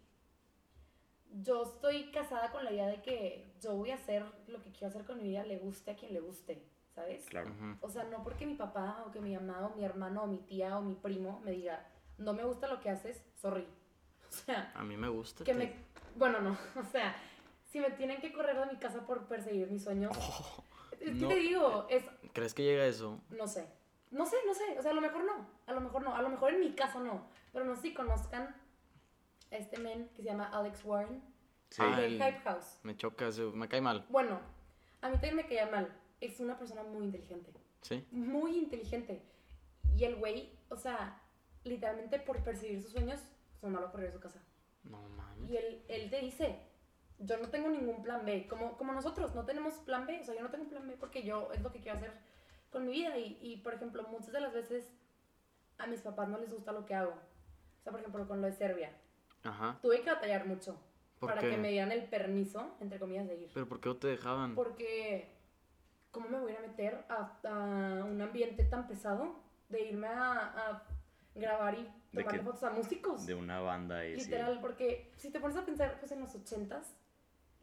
yo estoy casada con la idea de que yo voy a hacer lo que quiero hacer con mi vida, le guste a quien le guste, ¿sabes? claro. O sea, no porque mi papá o que mi mamá o mi hermano o mi tía o mi primo me diga, no me gusta lo que haces, sorry. Sea, A mí me gusta. que me... Bueno, no, o sea, si me tienen que correr de mi casa por perseguir mis sueños, es que no. te digo, es, ¿Crees que llega eso? no sé, no sé, no sé, o sea, a lo mejor no, a lo mejor no, a lo mejor en mi caso no, pero no sé si conozcan a este men que se llama Alex Warren, Sí. El- Hype House. Me choca, me cae mal. Bueno, a mí también me caía mal, es una persona muy inteligente. ¿Sí? muy inteligente. Y el güey, o sea, literalmente por perseguir sus sueños, su mamá lo corrió de su casa. No mames. Y él, él te dice, yo no tengo ningún plan B, como, como nosotros, no tenemos plan B, o sea, yo no tengo plan B porque yo es lo que quiero hacer con mi vida. Y, y, por ejemplo, muchas de las veces a mis papás no les gusta lo que hago. O sea, por ejemplo, con lo de Serbia. Ajá. Tuve que batallar mucho ¿Por para qué? que me dieran el permiso, entre comillas, de ir. ¿Pero por qué no te dejaban? Porque, ¿cómo me voy a meter a, a un ambiente tan pesado de irme a, a grabar y que- fotos a músicos? De una banda y sí. Literal, porque si te pones a pensar, pues en los ochentas,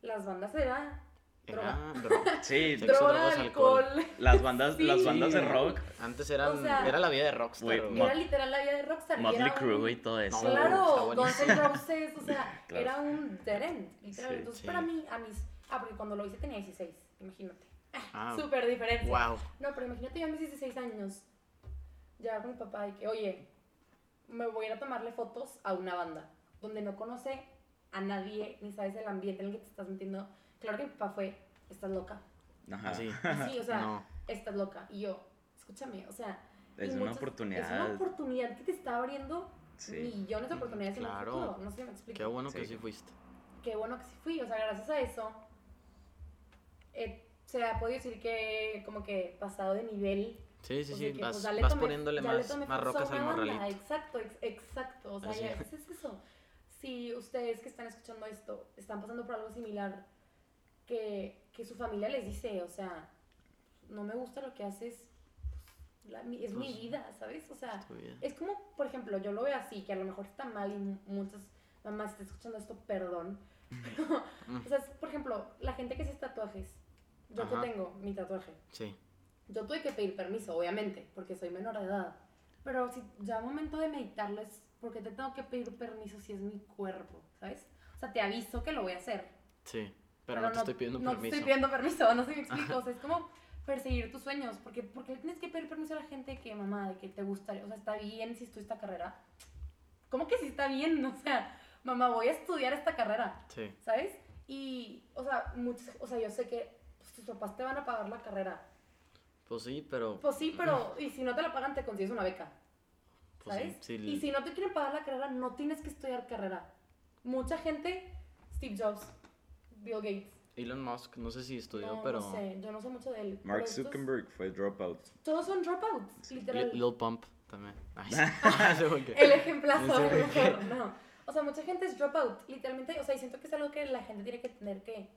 las bandas era droga. Era dro- Sí, Sexo, droga, drogas, alcohol. las bandas, Sí. las bandas de rock, Antes eran, O sea- era la vida de rockstar. Mo- Era literal la vida de rockstar. Motley Crue un- y todo eso. No, Claro, Guns. N' Roses, o sea, Claro. era un dead end, literal. Sí. Entonces, Sí. para mí, a mis. Ah, porque cuando lo hice tenía 16, imagínate. Ah, Súper diferente. wow. No, pero imagínate yo a mis 16 años, ya con mi papá y que, oye, me voy a ir a tomarle fotos a una banda donde no conoce a nadie, ni sabes el ambiente en el que te estás metiendo. Claro que mi papá fue, estás loca. Ajá. Así. Así, o sea, No. estás loca. Y yo, escúchame, o sea. Es una muchas- oportunidad. Es una oportunidad que te está abriendo Sí. millones de oportunidades en Claro. el futuro. No sé si me explico. Qué bueno que Sí. sí fuiste. Qué bueno que sí fui. O sea, gracias a eso, eh, se ha podido decir que como que pasado de nivel Sí, sí, o sí. sea, que, vas pues, vas tomé- poniéndole más, más rocas al morralito. Exacto, ex- exacto. O sea, ya es. es eso. si ustedes que están escuchando esto están pasando por algo similar que, que su familia les dice, o sea, no me gusta lo que haces, pues, la- mi- es mi Pues, vida, ¿sabes? O sea, es como, por ejemplo, yo lo veo así, que a lo mejor está mal y mu- muchas mamás están escuchando esto, perdón. Pero, o sea, es, por ejemplo, la gente que hace tatuajes, yo Ajá. que tengo mi tatuaje, Sí. Yo tuve que pedir permiso, obviamente, porque soy menor de edad. Pero si ya momento de meditarlo es porque te tengo que pedir permiso si es mi cuerpo, ¿sabes? O sea, te aviso que lo voy a hacer. Sí. Pero, no te estoy pidiendo no te permiso. estoy pidiendo permiso, no sé si me explico. O sea, es como perseguir tus sueños. Porque, porque tienes que pedir permiso a la gente que, mamá, de que te gustaría. O sea, está bien si estudias esta carrera. ¿Cómo que si está bien? O sea, mamá, voy a estudiar esta carrera. Sí. ¿Sabes? Y, o sea, muchos, o sea, yo sé que pues, tus papás te van a pagar la carrera. Pues sí, pero. Pues sí, pero y si no te la pagan, te consigues una beca. pues sí, ¿Sabes? sí, Y si no te quieren pagar la carrera, no tienes que estudiar carrera. Mucha gente, Steve Jobs, Bill Gates. Elon Musk, no sé si estudió, no, pero. no sé, yo no sé mucho de él. Mark pero estos- Zuckerberg fue dropout. Todos son dropouts, literal. Lil, Lil Pump también. Sí. ¿por qué? El ejemplazo, Sí, a lo sí. mejor, no. O sea, mucha gente es dropout, literalmente. O sea, y siento que es algo que la gente tiene que tener que.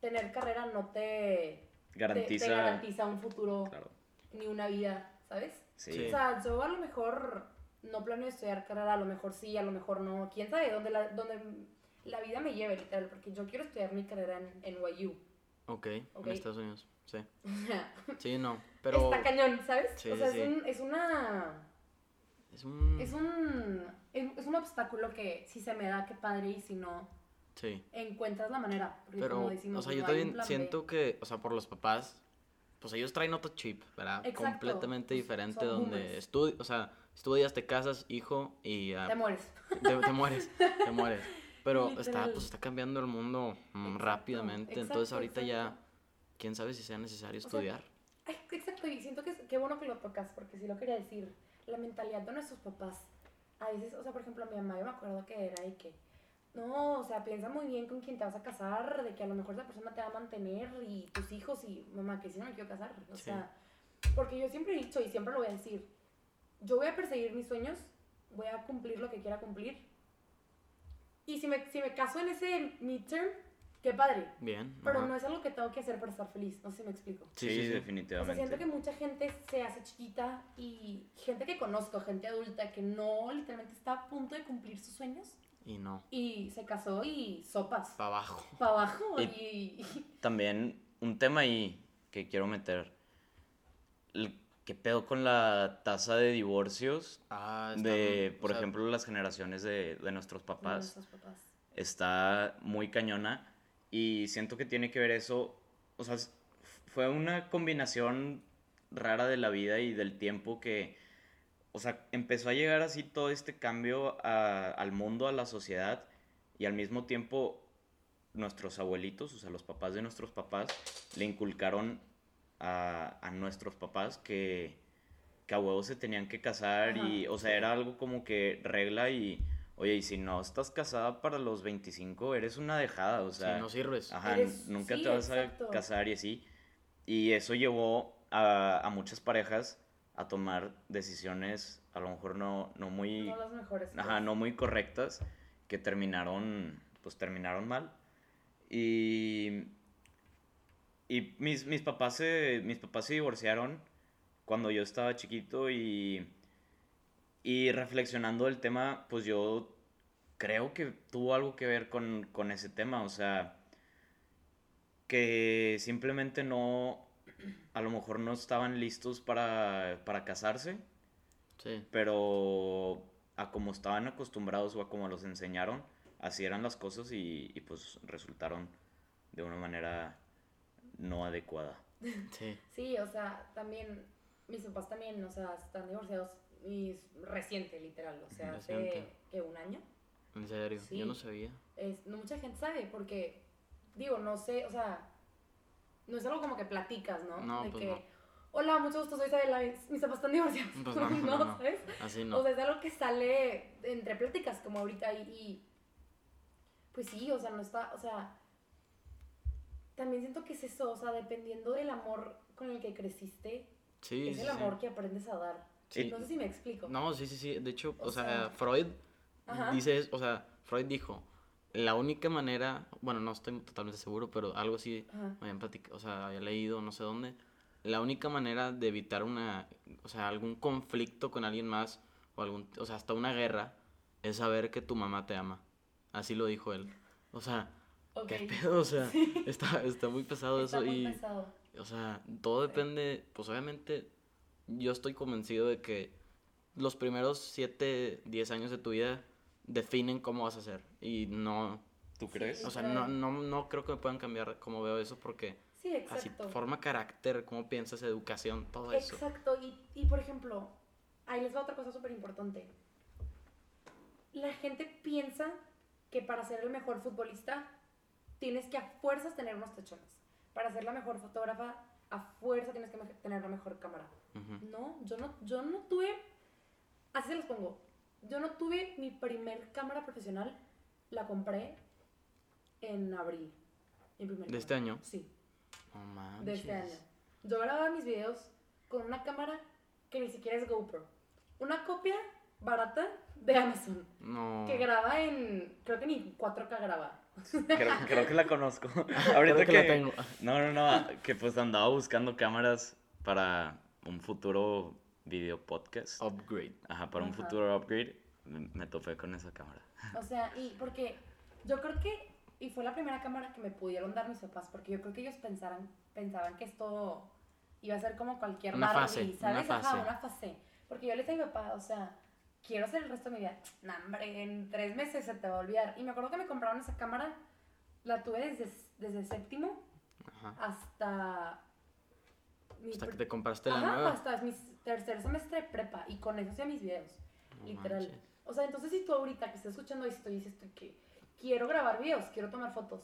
Tener carrera no te. Te- Garantiza. Te, garantiza un futuro Claro. ni una vida, ¿sabes? Sí. O sea, yo a lo mejor no planeo estudiar carrera, a lo mejor sí, a lo mejor no. ¿Quién sabe dónde la, dónde la vida me lleve, literal? Porque yo quiero estudiar mi carrera en, en NYU. Ok, Ok. en Estados Unidos. Sí. Sí, no. Pero. está cañón, ¿sabes? Sí, o sea, sí, es, sí. un, es una... Es un. Es un, es un obstáculo que si se me da, qué padre, y si no, Sí. encuentras la manera. Porque Pero, como decimos, o sea, no yo también plan B. siento que, o sea, por los papás, pues ellos traen otro chip, ¿verdad? Exacto. Completamente Pues, diferente son donde estudias, o sea, estudias, te casas, hijo, y ah, Te mueres. te, te mueres, te mueres. Pero está, pues está cambiando el mundo mm, Exacto, rápidamente, entonces exacto, ahorita ya, quién sabe si sea necesario sea, estudiar. Ay, Exacto, y siento que qué bueno que lo tocas, porque sí lo quería decir. La mentalidad de nuestros papás. A veces, o sea, por ejemplo, mi mamá, yo me acuerdo que era de que, no, o sea, piensa muy bien con quién te vas a casar, de que a lo mejor esa persona te va a mantener y tus hijos y mamá, que si no me quiero casar. O Sí. sea, porque yo siempre he dicho y siempre lo voy a decir, yo voy a perseguir mis sueños, voy a cumplir lo que quiera cumplir. Y si me, si me caso en ese midterm, qué padre. Bien. Pero ajá. no es algo que tengo que hacer para estar feliz, no sé si me explico. Sí, Sí, sí, sí. O sea, definitivamente. siento que mucha gente se hace chiquita y gente que conozco, gente adulta que no literalmente está a punto de cumplir sus sueños Y no, y se casó y sopas para abajo. para abajo Y- También un tema ahí que quiero meter. El- ¿Qué pedo con la tasa de divorcios Ah, está de, o por sea, ejemplo, las generaciones de, de nuestros papás? nuestros papás. está muy cañona y siento que tiene que ver eso, o sea, fue una combinación rara de la vida y del tiempo que, o sea, empezó a llegar así todo este cambio a- al mundo, a la sociedad y al mismo tiempo nuestros abuelitos, o sea, los papás de nuestros papás, le inculcaron a, a nuestros papás que, que a huevos se tenían que casar y, Ajá. o sea, era algo como que regla y, oye, y si no estás casada para los 25, eres una dejada, o sí, sea, no sirves. ajá, Eres- nunca sí, te vas exacto. a casar y así. Y eso llevó a, a muchas parejas a tomar decisiones a lo mejor no, no muy... No las mejores. Ajá, pues. no muy correctas, que terminaron, pues terminaron mal. Y, y mis, mis, papás se, mis papás se divorciaron cuando yo estaba chiquito y, y reflexionando el tema, pues yo creo que tuvo algo que ver con, con ese tema, o sea, que simplemente no, a lo mejor no estaban listos para, para casarse Sí. pero a como estaban acostumbrados o a como los enseñaron, así eran las cosas y, y, pues resultaron de una manera no adecuada. Sí. Sí, o sea, también, mis papás también, o sea, están divorciados y es reciente, literal, o sea, hace. ¿qué? ¿Un año? En serio, Sí. yo no sabía. Es, no mucha gente sabe, porque, digo, no sé, o sea, no es algo como que platicas, ¿no? No, de pues que, no. hola, mucho gusto, soy Isabela, mis, papás están divorciados. Pues no, no, no. ¿sabes? Así no. O sea, es algo que sale entre pláticas, como ahorita, y, y, pues sí, o sea, no está, o sea, también siento que es eso, o sea, dependiendo del amor con el que creciste, sí, es el sí. amor que aprendes a dar. Sí. No sé si me explico. No, sí, sí, sí. De hecho, o, O sea, sea, Freud Ajá. dice, o sea, Freud dijo, la única manera, bueno, no estoy totalmente seguro, pero algo así Ajá. me habían platicado, o sea, había leído, no sé dónde, la única manera de evitar una, o sea, algún conflicto con alguien más, o algún, o sea, hasta una guerra, es saber que tu mamá te ama. Así lo dijo él. O sea. ¿qué pedo? O sea, está, está muy pesado Está eso muy y... pesado. O sea, todo depende, pues obviamente yo estoy convencido de que los primeros 7, 10 años de tu vida definen cómo vas a ser. Y no, ¿Tú crees? o sea, Claro. no, no, no creo que me puedan cambiar cómo veo eso porque Sí, así exacto. forma carácter, cómo piensas, educación, todo eso. Exacto, y, y por ejemplo, ahí les va otra cosa súper importante. La gente piensa que para ser el mejor futbolista tienes que a fuerzas tener unos tachones. Para ser la mejor fotógrafa, a fuerza tienes que tener la mejor cámara. No, yo no, yo no tuve, así se los pongo, yo no tuve mi primer cámara profesional, la compré en abril. primer ¿De este año? Sí No manches. de este año. Yo grababa mis videos con una cámara que ni siquiera es GoPro. Una copia barata de Amazon. No. Que graba en. Creo que ni 4K graba. Creo, creo que la conozco. Creo Ahorita que que, la tengo. No, no, no, que pues andaba buscando cámaras para un futuro video podcast. Upgrade. Ajá, para un futuro upgrade me, me topé con esa cámara. O sea, y porque yo creo que. Y fue la primera cámara que me pudieron dar mis papás. Porque yo creo que ellos pensaran, pensaban que esto iba a ser como cualquier Una Barbie, fase, ¿sabes? una Ajá, fase. una fase. Porque yo le dije a mi papá, o sea, quiero hacer el resto de mi vida. No, hombre, en tres meses se te va a olvidar. Y me acuerdo que me compraron esa cámara. La tuve desde, desde séptimo Ajá. hasta. mi Hasta que te compraste la Ajá, nueva. hasta mi tercer semestre de prepa. Y con eso hacía mis videos. No literal. manches. O sea, entonces si tú ahorita que estás escuchando esto y dices tú que quiero grabar videos, quiero tomar fotos.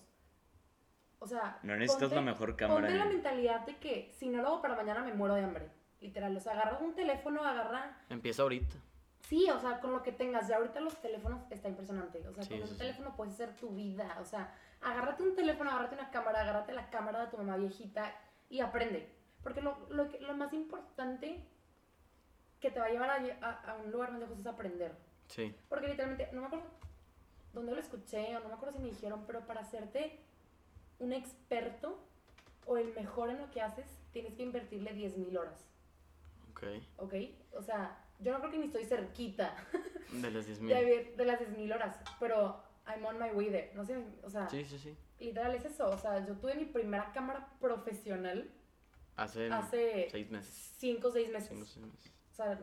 O sea. No necesitas la mejor cámara Ponte la en- mentalidad de que si no lo hago para mañana me muero de hambre. Literal. O sea, agarra un teléfono, agarra. Empieza ahorita. Sí, o sea, con lo que tengas. Ya ahorita los teléfonos está impresionante. O sea, Sí, con un sí, teléfono puedes hacer tu vida. O sea, agárrate un teléfono, agárrate una cámara, agárrate la cámara de tu mamá viejita y aprende. Porque lo, lo, que- lo más importante que te va a llevar a, lle- a- a un lugar más lejos es aprender. Sí. Porque literalmente, no me acuerdo dónde lo escuché o no me acuerdo si me dijeron, pero para hacerte un experto o el mejor en lo que haces, tienes que invertirle 10.000 horas. Ok. ¿Ok? O sea, yo no creo que ni estoy cerquita De las 10 de, de las 10.000 horas, pero I'm on my way there. No sé, o sea, Sí, sí, sí. literal es eso. O sea, yo tuve mi primera cámara profesional Hace, hace seis meses. 5 o 6 meses. Cinco, seis meses. O sea,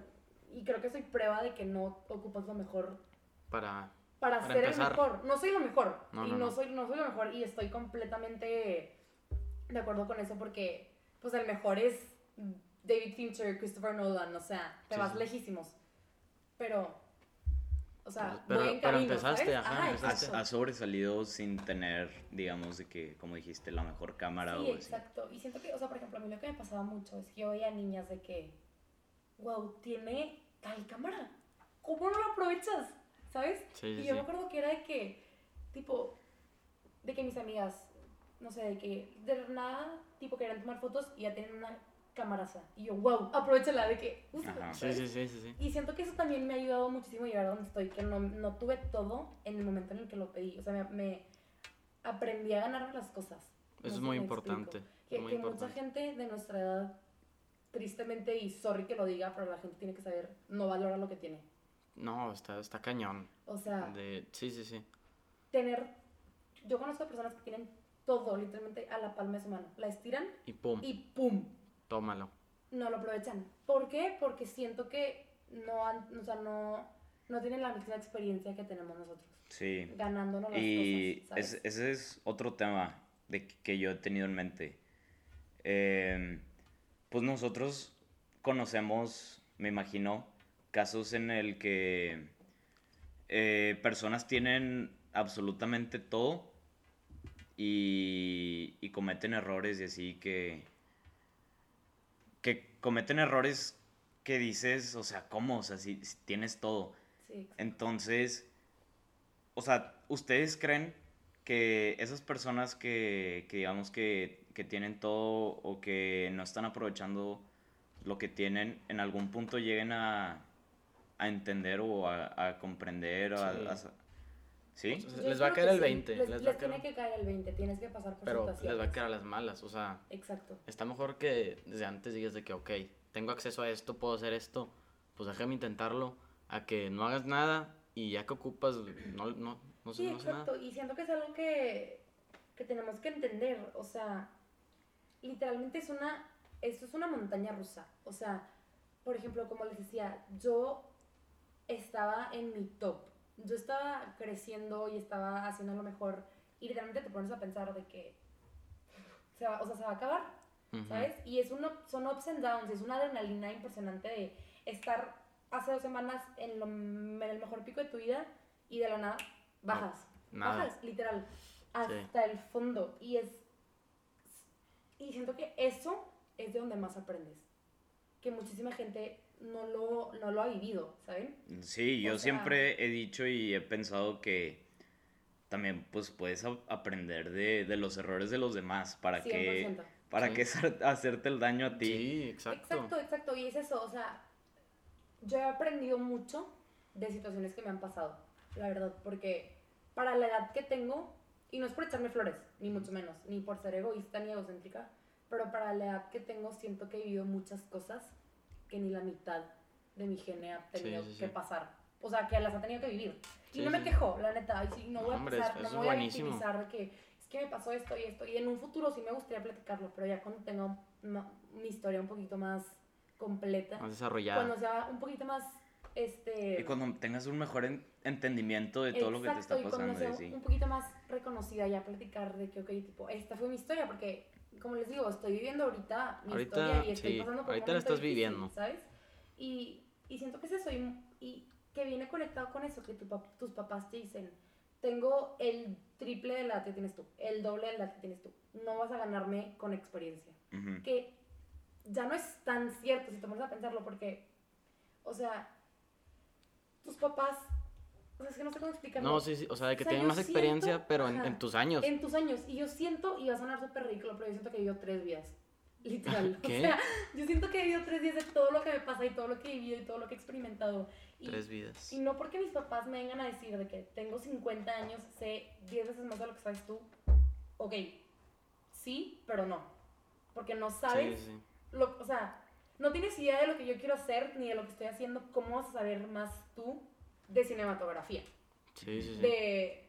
y creo que soy prueba de que no ocupas lo mejor Para. para, Para ser empezar. el mejor. No soy lo mejor. No, y no, no, no. Soy, no soy lo mejor. Y estoy completamente de acuerdo con eso porque, pues, el mejor es David Fincher, Christopher Nolan. O sea, te Sí, vas sí. lejísimos. Pero, o sea, Pero- voy en pero empezaste, ¿sabes? ajá, Ajá, empezaste. Has, sobresalido sin tener, digamos, de que, como dijiste, la mejor cámara Sí, o así. exacto. Y siento que, o sea, por ejemplo, a mí lo que me pasaba mucho es que yo veía niñas de que, wow, tiene tal cámara. ¿Cómo no la aprovechas? ¿Sabes? Sí, y sí, yo me acuerdo que era de que, tipo, de que mis amigas, no sé, de que de nada, tipo, querían tomar fotos y ya tenían una camaraza. Y yo, wow, aprovechala, de que, Ajá. Sí, sí, sí, sí. Y siento que eso también me ha ayudado muchísimo a llegar a donde estoy, que no, no tuve todo en el momento en el que lo pedí. O sea, me, me aprendí a ganarme las cosas. Eso es muy importante. explico. Que, muy que importante. mucha gente de nuestra edad, tristemente, y sorry que lo diga, pero la gente tiene que saber, no valora lo que tiene. No, está, está cañón. O sea, De... Sí, sí, sí. tener. Yo conozco a personas que tienen todo literalmente a la palma de su mano. La estiran Y pum, y ¡pum! tómalo. No lo aprovechan. ¿Por qué? Porque siento que no, han, o sea, no, no tienen la misma experiencia que tenemos nosotros. Sí. Ganándonos las Y cosas. es- ¿sabes? ese es otro tema de que- que yo he tenido en mente. Eh, pues nosotros conocemos, me imagino, casos en el que eh, personas tienen absolutamente todo y, y cometen errores y así que que cometen errores que dices, o sea, ¿cómo? O sea, si, si tienes todo. Sí, Entonces, o sea, ¿ustedes creen que esas personas que, que digamos que, que tienen todo o que no están aprovechando lo que tienen, en algún punto lleguen a, a entender o a, a comprender o a- Sí. a ¿Sí? O sea, Yo les va a caer el sí. 20. Les, les va les a caer- tiene que caer el 20, tienes que pasar por pero situaciones. les va a caer a las malas. O sea, Exacto. está mejor que desde antes digas de que, ok, tengo acceso a esto, puedo hacer esto, pues déjame intentarlo, a que no hagas nada y ya que ocupas, no, no, no sé, Sí, no sé nada. exacto. Y siento que es algo que, que tenemos que entender. O sea, literalmente es una, esto es una montaña rusa. O sea, por ejemplo, como les decía, yo estaba en mi top. Yo estaba creciendo y estaba haciendo lo mejor. Y literalmente te pones a pensar de que, se va, o sea, se va a acabar. ¿sabes? Y es uno, son ups and downs, es una adrenalina impresionante de estar hace dos semanas en, lo- en el mejor pico de tu vida y de la nada bajas. Bajas, literal, hasta el fondo. Y es. Y siento que eso es de donde más aprendes. Que muchísima gente no lo, no lo ha vivido, ¿saben? Sí, yo O sea- siempre he dicho y he pensado que también pues puedes a- aprender de, de los errores de los demás para que 100%. para Sí. que hacer- hacerte el daño a ti. Sí, exacto. Exacto, exacto. Y es eso, o sea, yo he aprendido mucho de situaciones que me han pasado, la verdad, porque para la edad que tengo, y no es por echarme flores, ni mucho menos, ni por ser egoísta ni egocéntrica, pero para la edad que tengo siento que he vivido muchas cosas que ni la mitad de mi gene ha Sí, tenido sí, sí. que pasar. O sea, que las ha tenido que vivir. Y Sí, no me sí. quejo, la neta. Y sí, no voy a Hombre, empezar, eso no me voy a buenísimo. victimizar de que es que me pasó esto y esto. Y en un futuro sí me gustaría platicarlo, pero ya cuando tenga una- mi historia un poquito más completa, Más desarrollada. cuando sea un poquito más, este... Y cuando tengas un mejor en- entendimiento de todo lo que te está Exacto, y cuando pasando. sea y sí. un poquito más reconocida ya platicar de que, ok, tipo, esta fue mi historia, porque, como les digo, estoy viviendo ahorita mi Ahorita, historia y estoy sí, pasando por ahorita la estás difícil, viviendo. ¿sabes? Y, y siento que es eso, y, y que viene conectado con eso, que tu pap- tus papás te dicen, tengo el triple de la edad que tienes tú, el doble de la edad que tienes tú, no vas a ganarme con experiencia que ya no es tan cierto si te pones a pensarlo, porque, o sea, tus papás, o sea, es que no sé cómo explicarlo. No, sí, sí, o sea, de que O sea, tienen más experiencia, siento- pero en, en tus años. En tus años, y yo siento, y va a sonar súper ridículo, pero yo siento que he vivido tres vidas. Literal. ¿Qué? O sea, yo siento que he vivido tres días de todo lo que me pasa y todo lo que he vivido y todo lo que he experimentado. Y, Tres vidas. y no porque mis papás me vengan a decir de que tengo 50 años, sé 10 veces más de lo que sabes tú. Ok, sí, pero no. Porque no sabes sí, sí. lo- o sea, no tienes idea de lo que yo quiero hacer ni de lo que estoy haciendo, ¿cómo vas a saber más tú de cinematografía? Sí, sí, sí. De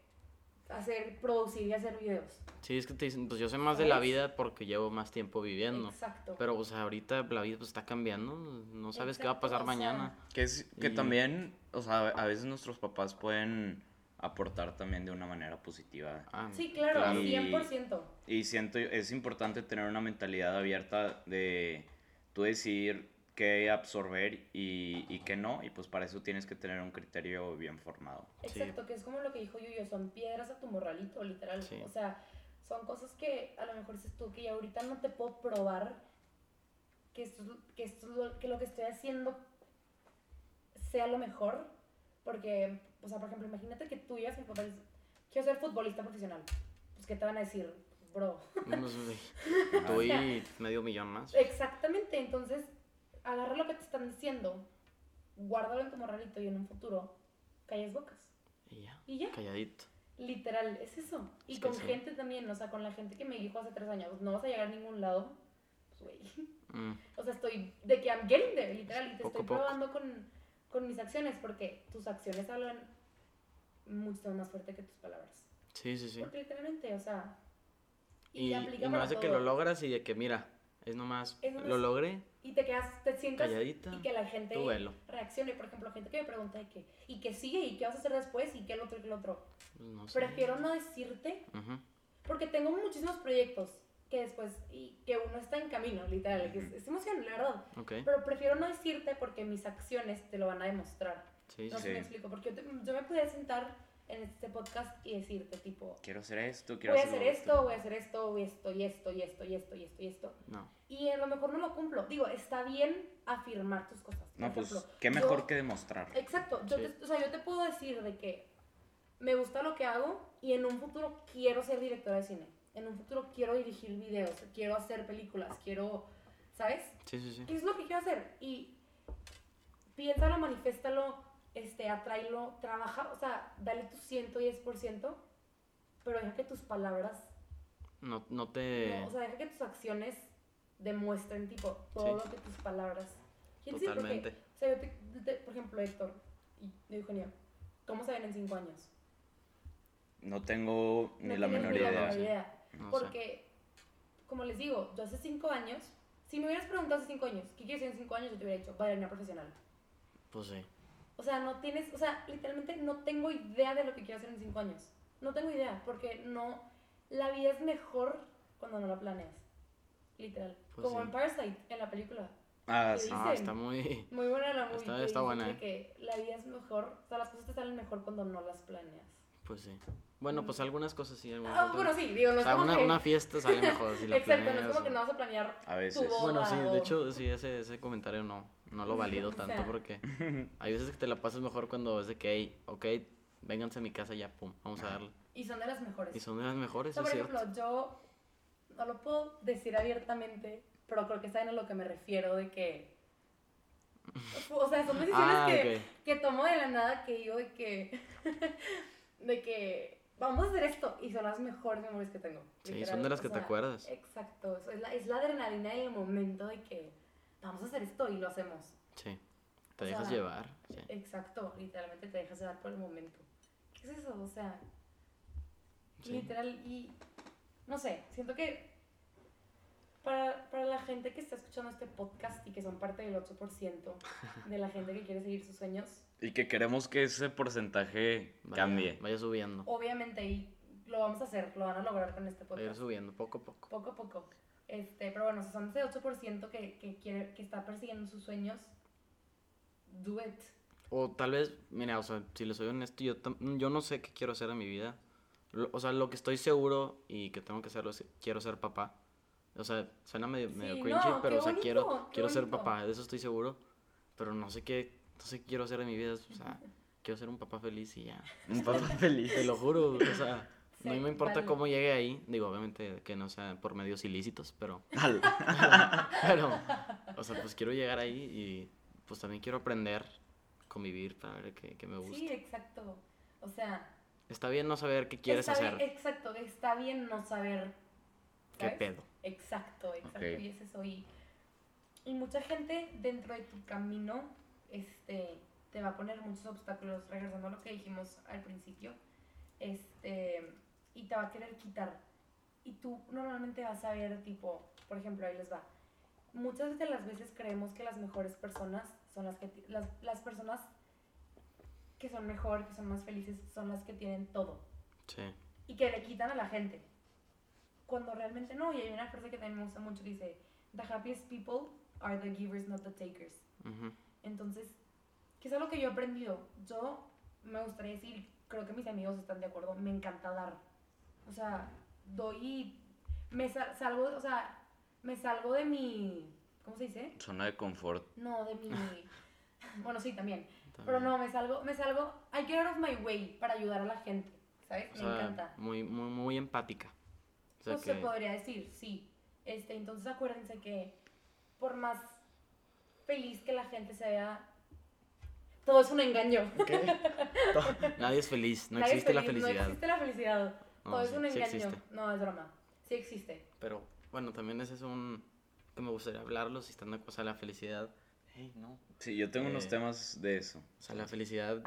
hacer, producir y hacer videos. Sí, es que te dicen, pues yo sé más de la vida porque llevo más tiempo viviendo. Exacto. Pero, o sea, ahorita la vida pues está cambiando. No sabes qué va a pasar o sea, mañana. Que, es, que Y- también, o sea, a veces nuestros papás pueden aportar también de una manera positiva. Ah, Sí, claro, Claro. 100%. Y siento, es importante tener una mentalidad abierta de tú decidir qué absorber y, y qué no, y pues para eso tienes que tener un criterio bien formado. Sí. Exacto, que es como lo que dijo Yuyo, son piedras a tu morralito, literal. Sí. O sea, son cosas que a lo mejor dices tú que ya ahorita no te puedo probar que esto, que, esto es lo, que lo que estoy haciendo sea lo mejor. Porque, o sea, por ejemplo, imagínate que tú llegas papá y dices, quiero ser futbolista profesional. Pues, ¿qué te van a decir? Bro. no sé, Tú y medio millón más. Exactamente, entonces, agarra lo que te están diciendo, guárdalo en tu morralito y en un futuro calles bocas. Y ya, Y ya. calladito. Literal, es eso. Y Es con sí. gente también, o sea, con la gente que me dijo hace tres años, no vas a llegar a ningún lado. Pues, güey. Mm, O sea, estoy de que I'm getting there, literal, y te Poco estoy poco. probando con, con mis acciones, porque tus acciones hablan mucho más fuerte que tus palabras. Sí, sí, sí. Porque literalmente, o sea. Y, aplica y no para hace que lo logras y de que, mira, es nomás, Es nomás- lo logré, Y te quedas, te sientas calladita. y que la gente reaccione. Por ejemplo, gente que me pregunta de que, ¿y qué sigue? ¿Y qué vas a hacer después? ¿Y qué el otro? ¿Y qué el otro? No sé. Prefiero no decirte Ujú. Porque tengo muchísimos proyectos que después, y que uno está en camino, literal, que es, es emoción, la verdad. Ok. Pero prefiero no decirte porque mis acciones te lo van a demostrar. Sí, No sí. sé si me explico, porque yo, te- yo me podía sentar en este podcast y decirte, tipo, Quiero hacer esto, quiero voy a hacer hacer esto, otro. voy a hacer esto, y esto, y esto, y esto, y esto, y esto, y esto. No. Y a lo mejor no lo cumplo. Digo, está bien afirmar tus cosas. Por No, pues, ejemplo, qué yo- mejor que demostrar. Exacto, yo Sí. te, o sea, yo te puedo decir de que me gusta lo que hago y en un futuro quiero ser directora de cine. En un futuro quiero dirigir videos, quiero hacer películas, quiero, ¿sabes? Sí, sí, sí. ¿Qué es lo que quiero hacer? Y piénsalo, manifiéstalo este, atráelo, trabaja, o sea, dale tu 110%, pero deja que tus palabras, No, no te... no, o sea, deja que tus acciones demuestren, tipo, todo Sí. lo que tus palabras. ¿Quién sabe? Porque, Totalmente. o sea, yo te- te- por ejemplo, Héctor y Eugenio, ¿cómo se ven en cinco años? No tengo ni No la menor ni la idea. menor idea. No sé. Porque, como les digo, yo hace cinco años, si me hubieras preguntado hace cinco años, ¿qué quieres ser en cinco años? Yo te hubiera dicho, bailarina profesional. Pues sí. O sea, no tienes, o sea, literalmente no tengo idea de lo que quiero hacer en cinco años. No tengo idea, porque no, la vida es mejor cuando no la planeas. Literal. Pues Como sí. en Parasite, en la película. Ah, Sí. Ah, está muy... Muy buena la movie. Está- que está buena, eh. que la vida es mejor, o sea, las cosas te salen mejor cuando no las planeas. Pues sí. Bueno, pues algunas cosas sí, algunas Ah, otras- bueno, sí, digo, no O es sea, como una, que... una fiesta sale mejor si la Exacto, no es planeas como que o- no vas a planear A veces. tu boda Bueno, sí, o- de hecho, sí, ese, ese comentario no, no lo valido O tanto sea. porque hay veces que te la pasas mejor cuando es de que, hey, ok, vénganse a mi casa ya, pum, vamos a darle. Y son de las mejores. Y son de las mejores, por cierto. ejemplo, yo no lo puedo decir abiertamente, pero creo que saben a lo que me refiero de que... O sea, son decisiones Ah, que, ok. que tomo de la nada que digo de que... de que vamos a hacer esto y son las mejores memorias que tengo. Sí, literal. son de las O que te acuerdas. Exacto, es, la, es la adrenalina del momento de que vamos a hacer esto y lo hacemos. Sí, te o dejas sea, llevar. Sí. Exacto, literalmente te dejas llevar por el momento. ¿Qué es eso? O sea, Sí. literal y no sé, siento que para, para la gente que está escuchando este podcast y que son parte del 8% de la gente que quiere seguir sus sueños, Y que queremos que ese porcentaje Vaya- cambie. Vaya subiendo. obviamente y lo vamos a hacer, lo van a lograr con este Va a ir podcast. subiendo poco a poco. Poco a poco. Este, pero bueno, son ese 8% que, que, quiere, que está persiguiendo sus sueños, do it. O tal vez, mira, o sea, si les soy honesto, yo, yo no sé qué quiero hacer en mi vida. Lo- o sea, lo que estoy seguro y que tengo que hacerlo es que quiero ser papá. O sea, suena medio, medio Sí, cringy, no, pero o sea, quiero, bonito, qué quiero ser papá, de eso estoy seguro. Pero no sé qué, no sé qué quiero hacer en mi vida. O sea, quiero ser un papá feliz y ya. Un papá feliz. Te lo juro, o sea, no me importa vale. cómo llegue ahí. Digo, obviamente que no sea por medios ilícitos, pero, pero, o sea, pues quiero llegar ahí y pues también quiero aprender, convivir para ver qué, qué me gusta. Sí, exacto. O sea, Está bien no saber qué quieres está hacer, bien- exacto, está bien no saber. qué pedo. Exacto, exacto, Ok. y es eso. Y, y mucha gente dentro de tu camino este, te va a poner muchos obstáculos, regresando a lo que dijimos al principio, este, y te va a querer quitar. Y tú normalmente vas a ver, tipo, por ejemplo, ahí les va. Muchas de las veces creemos que las mejores personas son las que, las, las personas que son mejor, que son más felices, son las que tienen todo Sí, y que le quitan a la gente. Cuando realmente no. Y hay una frase que también me gusta mucho que dice, The happiest people are the givers, not the takers. ujú, Entonces, ¿qué es algo que yo he aprendido? Yo me gustaría decir, creo que mis amigos están de acuerdo, me encanta dar. O sea, doy, me sa- salgo, o sea, me salgo de mi, ¿cómo se dice? Zona de confort. No, de mi, bueno, sí, también. Pero no, me salgo, me salgo, I get out of my way para ayudar a la gente, ¿sabes? O me sea, encanta. Muy, muy, muy empática. O sea Pues que, se podría decir, sí. Este, entonces acuérdense que por más feliz que la gente se vea, todo es un engaño. nadie es feliz, no Nadie existe la felicidad. No existe la felicidad. No, todo es sí, un sí engaño. existe. No, es broma. Sí existe. Pero bueno, también ese es un que me gustaría hablarlo si están de o sea, la felicidad. Hey, no. Sí, yo tengo unos Eh, temas de eso. O sea, la felicidad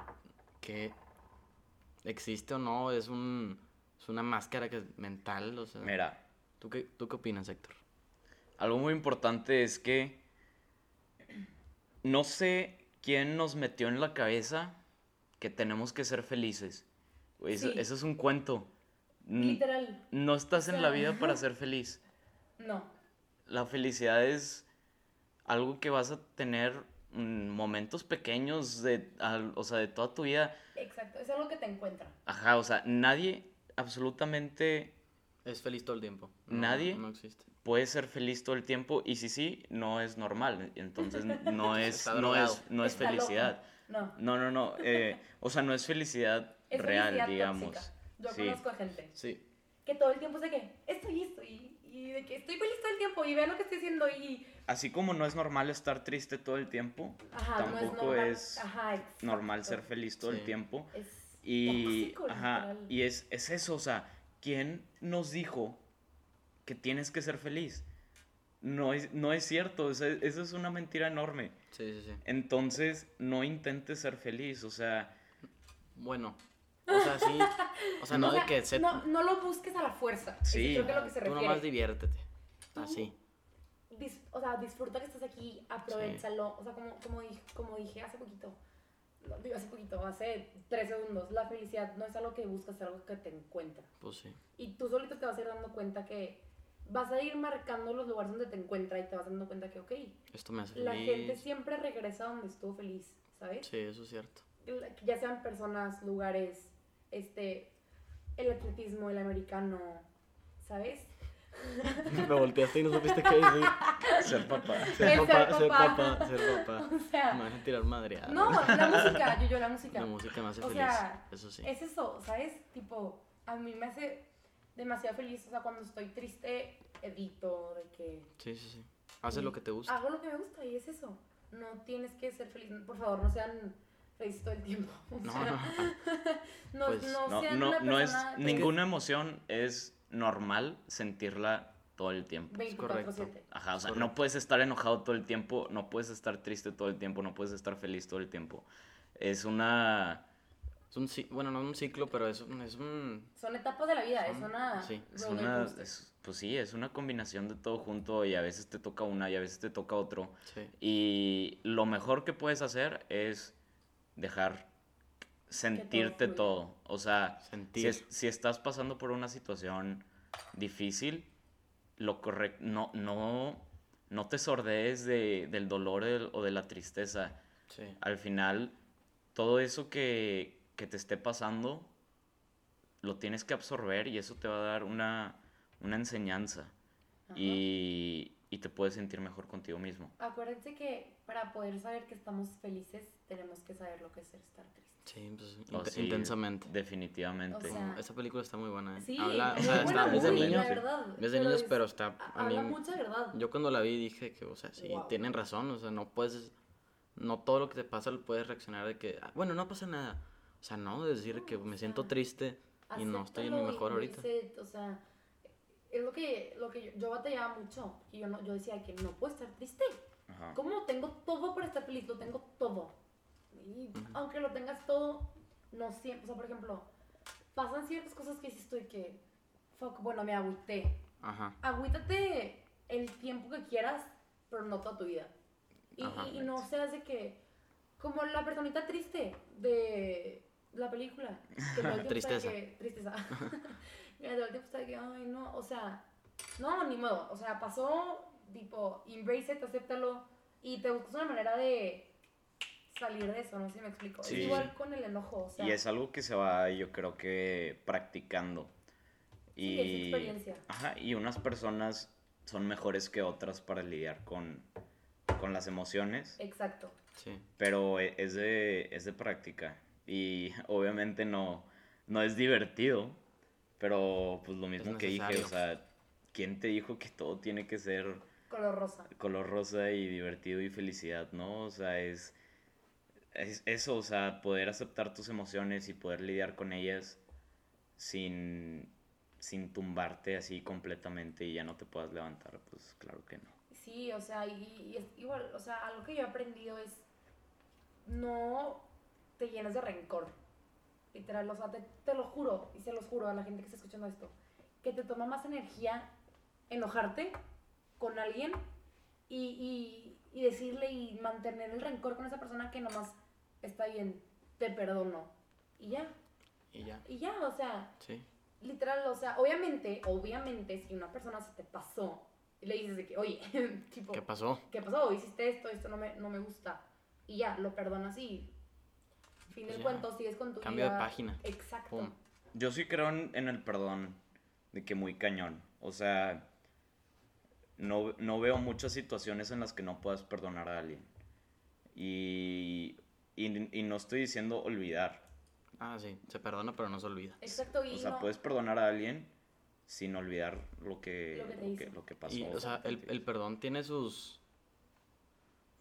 que existe o no es un es una máscara que es mental, o sea. Mira, ¿tú qué, ¿Tú qué opinas, Héctor? algo muy importante es que no sé quién nos metió en la cabeza que tenemos que ser felices. Eso, Sí. eso es un cuento. Literal. No estás en la vida para ser feliz. No. La felicidad es algo que vas a tener mm, momentos pequeños de, al- o sea, de toda tu vida. Exacto. Es algo que te encuentra. Ajá, o sea, nadie absolutamente Es feliz todo el tiempo. No, Nadie. No existe. puede ser feliz todo el tiempo y si sí, no es normal. Entonces no es, no es, no es loco. felicidad. No. No, no, no. eh, o sea, no es felicidad Es real, felicidad digamos. tóxica. Yo Sí. conozco a gente Sí. que todo el tiempo sé que esto y esto y, y de que estoy feliz todo el tiempo y vean lo que estoy haciendo y... Así como no es normal estar triste todo el tiempo, Ajá, no es tampoco normal. es Ajá, normal ser feliz todo el Sí. tiempo. Es Y, tóxico, ajá, y es, es eso, o sea, ¿quién nos dijo que tienes que ser feliz? No es, no es cierto, eso es una mentira enorme. Sí, sí, sí. Entonces, no intentes ser feliz, o sea, Bueno, o sea, sí. O sea, no O de que se. no, no lo busques a la fuerza. Sí. Creo que es lo que se Tú refiere. nomás diviértete. Tú- Así. Dis- o sea, disfruta que estás aquí, aprovechalo. O sea, como, como, dije, como dije hace poquito, digo hace poquito, hace tres segundos, la felicidad no es algo que buscas, es algo que te encuentra. Pues sí. Y tú solito te vas a ir dando cuenta que vas a ir marcando los lugares donde te encuentra y te vas dando cuenta que, ok, Esto me hace la feliz. gente siempre regresa donde estuvo feliz, ¿sabes? Sí, eso es cierto. Ya sean personas, lugares, este, el atletismo, el americano, ¿sabes? Me volteaste y no supiste qué decir. ser papá. Ser papá, ser papá. papá, ser papá. O Me van a tirar madreada. no, la música, yo, yo, la música. La música me hace O feliz. sea, eso sí. Es eso, ¿sabes? Tipo, a mí me hace demasiado feliz. O sea, cuando estoy triste, edito, de que. Sí, sí, sí. Haces lo que te gusta. Hago lo que me gusta y es eso. No tienes que ser feliz. Por favor, no sean felices todo el tiempo. O No, sea, no. no, pues, no No, sean no, una no es, ninguna emoción es normal sentirla todo el tiempo. 24/7. Ajá, o sea, Correcto. no puedes estar enojado todo el tiempo, no puedes estar triste todo el tiempo, no puedes estar feliz todo el tiempo. Es una... Es un bueno, no un ciclo, pero es un, es un Son etapas de la vida, es Son- una. sí, Es una es- pues sí, es una combinación de todo junto y a veces te toca una y a veces te toca otro. sí. Y lo mejor que puedes hacer es dejar sentirte todo. O sea, si, es- si estás pasando por una situación difícil, lo correcto, no, no, no te sordees de, del dolor el- o de la tristeza. Sí. Al final, todo eso que, que te esté pasando, lo tienes que absorber y eso te va a dar una, una enseñanza. Ajá. Y, y te puedes sentir mejor contigo mismo. Acuérdense que para poder saber que estamos felices, tenemos que saber lo que es estar tristes. Sí, pues Oh, int- sí, intensamente. Definitivamente. O sea, Esta película está muy buena. ¿eh? Sí, Habla, o sea, buena, está, es de niños. Es de niños, pero está. A mí, Habla mucha verdad. yo cuando la vi dije que, o sea, sí, Wow. tienen razón. O sea, no puedes. No todo lo que te pasa lo puedes reaccionar de que, "Ah, bueno, no pasa nada. O sea, no, de decir que No, o me siento sea, triste y no estoy en mi mejor ahorita. dice, o sea, es lo que, lo que yo, yo batallaba mucho. Y yo, no, yo decía que no puedo estar triste. Ajá. ¿Cómo tengo todo para estar feliz? Lo tengo todo. Y aunque lo tengas todo, no siempre. O sea, por ejemplo, pasan ciertas cosas que dices tú y que, fuck, bueno, me agüité. Ajá. Agüítate el tiempo que quieras, pero no toda tu vida. Y, Ajá. y- y no seas de que, como la personita triste de la película. Que Tristeza. que- tristeza. todo el tiempo está que, ay, no, o sea, no, ni modo. O sea, pasó, tipo, embrace it, acéptalo. Y te buscas una manera de salir de eso, no sé si me explico. Sí. Es igual con el enojo, o sea. Y es algo que se va, yo creo que practicando. Sí, es experiencia. Ajá, y unas personas son mejores que otras para lidiar con, con las emociones, Exacto. Sí. pero e- es de, es de práctica. Y obviamente no, no es divertido, pero pues lo mismo que dije, o sea, ¿quién te dijo que todo tiene que ser Color rosa. color rosa y divertido y felicidad, ¿no? O sea, es, es eso, o sea, poder aceptar tus emociones y poder lidiar con ellas sin, sin tumbarte así completamente y ya no te puedas levantar, pues claro que no. Sí, o sea, y, y es igual, o sea, algo que yo he aprendido es no te llenes de rencor. Literal, o sea, te, te lo juro, y se los juro a la gente que está escuchando esto, que te toma más energía enojarte con alguien y, y, y decirle y mantener el rencor con esa persona que nomás está bien, te perdono. Y ya, Y ya. y ya, o sea, Sí. literal, o sea, obviamente, obviamente, si una persona se te pasó y le dices de que, oye, tipo, ¿Qué pasó? ¿qué pasó? Hiciste esto, esto no me, no me gusta. Y ya, lo perdonas y fin Pues del ya. cuento, sigues con tu Cambio de página. Exacto. Pum. Yo sí creo en, en el perdón, de que muy cañón. O sea, no, no veo muchas situaciones en las que no puedas perdonar a alguien. Y, y, y no estoy diciendo olvidar. Ah, sí. Se perdona, pero no se olvida. Exacto, y O sea, no- puedes perdonar a alguien, sin olvidar lo que, Lo que te lo que, hizo. lo que pasó. Y, o sea, el, el perdón tiene sus...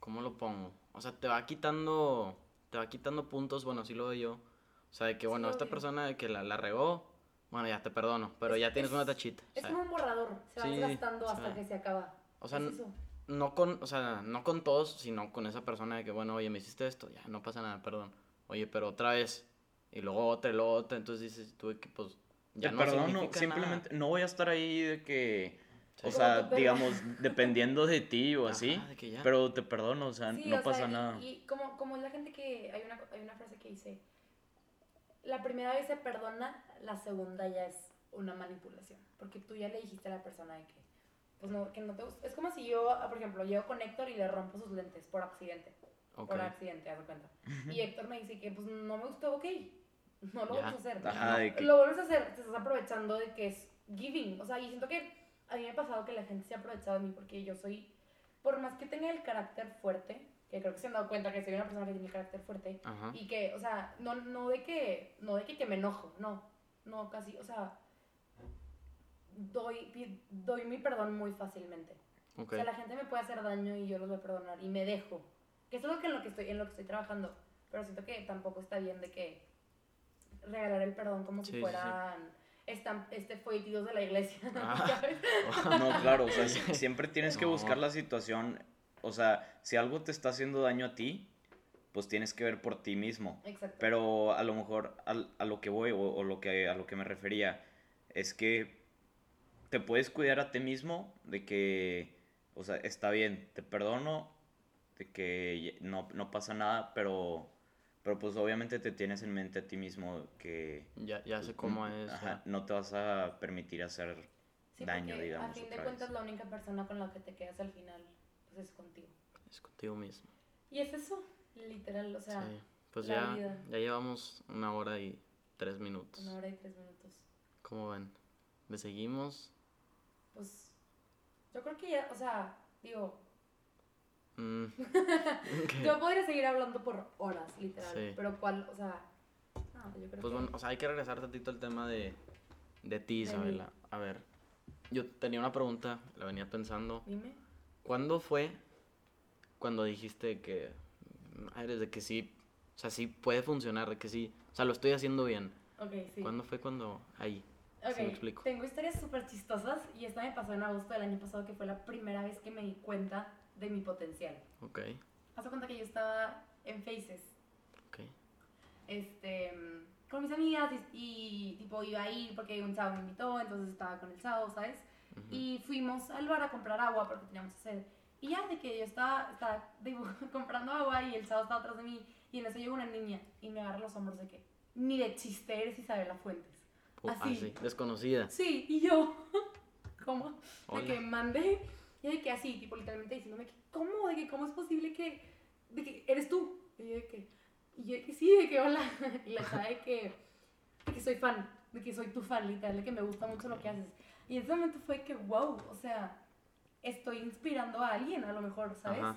¿Cómo lo pongo? O sea, te va quitando... Te va quitando puntos, bueno, así lo veo yo. O sea, de que, Sí, bueno, esta obvio. persona de que la, la regó, bueno, ya te perdono, pero Es- ya tienes es- una tachita. Es como un borrador, se va sí, desgastando hasta que se acaba. o sea, Es no con, o sea, no con todos, sino con esa persona de que, bueno, oye, me hiciste esto, ya, no pasa nada, perdón. Oye, pero otra vez, y luego otra, y luego otra, entonces dices tú que, pues, ya Te no perdono, significa simplemente no voy a estar ahí de que, Sí. o Como sea, digamos, dependiendo de ti o así, Ajá, de que ya. pero te perdono, o sea, Sí, no o pasa sea, y- nada. Y, como, como es la gente que. Hay una, hay una frase que dice: La primera vez se perdona, la segunda ya es una manipulación. Porque tú ya le dijiste a la persona de que. Pues no, que no te gusta. Es como si yo, ah, por ejemplo, llego con Héctor y le rompo sus lentes por accidente. Ok. Por accidente, haz cuenta. Y Héctor me dice que, pues no me gustó, ok. No lo vuelves a hacer. Ajá, de que- Lo vuelves a hacer, te estás aprovechando de que es giving. O sea, y siento que a mí me ha pasado que la gente se ha aprovechado de mí porque yo soy, por más que tenga el carácter fuerte, que creo que se han dado cuenta que soy una persona que tiene carácter fuerte, Ajá. y que, o sea, no, no de que, no de que, que me enojo, no, no, casi, o sea, doy, doy mi perdón muy fácilmente. O sea, la gente me puede hacer daño y yo los voy a perdonar y me dejo. Que es que en lo que estoy, en lo que estoy trabajando. Pero siento que tampoco está bien de que regalar el perdón como Sí, si sí, sí. Este folletillos de la iglesia. Ah. No, claro, o sea, si- siempre tienes que No. buscar la situación, o sea, si algo te está haciendo daño a ti, pues tienes que ver por ti mismo. Exacto. Pero a lo mejor al- a, lo que voy o, o lo que, a lo que me refería es que te puedes cuidar a ti mismo de que, o sea, está bien, te perdono, de que no, no pasa nada, pero, pero pues obviamente te tienes en mente a ti mismo que Ya, ya sé cómo es. ajá, no te vas a permitir hacer Sí, daño, digamos. A fin de cuentas, vez. la única persona con la que te quedas al final pues, es contigo. Es contigo mismo. Y es eso, literal, o sea, sí. Pues la ya, vida. ya llevamos una hora y tres minutos. una hora y tres minutos. ¿Cómo ven? ¿Le seguimos? Pues yo creo que ya, o sea, digo, Mm, yo podría seguir hablando por horas, literal. Sí. Pero cuál, o sea, no, yo creo Pues que... bueno, o sea, hay que regresar tantito al tema de, de ti, Isabela. A ver, yo tenía una pregunta, la venía pensando. Dime. ¿Cuándo fue cuando dijiste que eres de que sí, o sea, sí puede funcionar, de que sí, o sea, lo estoy haciendo bien? Ok, sí. ¿Cuándo fue cuando ahí? Ok, me explico. tengo historias súper chistosas y esta me pasó en agosto del año pasado que fue la primera vez que me di cuenta de mi potencial. Ok, Haz de cuenta que yo estaba en Faces, ok. este, con mis amigas y, y, tipo iba a ir porque un chavo me invitó, entonces estaba con el chavo, ¿sabes? Y fuimos al bar a comprar agua porque teníamos sed. Y ya de que yo estaba, estaba comprando agua y el chavo estaba atrás de mí y en eso llegó una niña y me agarra los hombros de que ni de chiste eres Isabela Fuentes. Así. ah, sí, desconocida. Sí, y yo, ¿cómo? De Hola. que mandé, y de que así, tipo literalmente diciéndome que, ¿cómo? De que, ¿cómo es posible que, de que eres tú? Y yo de que, y yo de que sí, de que hola. Y la chava de que, de que soy fan, de que soy tu fan, literal, de que me gusta mucho lo que haces. Y en ese momento fue que, wow, o sea, estoy inspirando a alguien a lo mejor, ¿sabes? Ajá.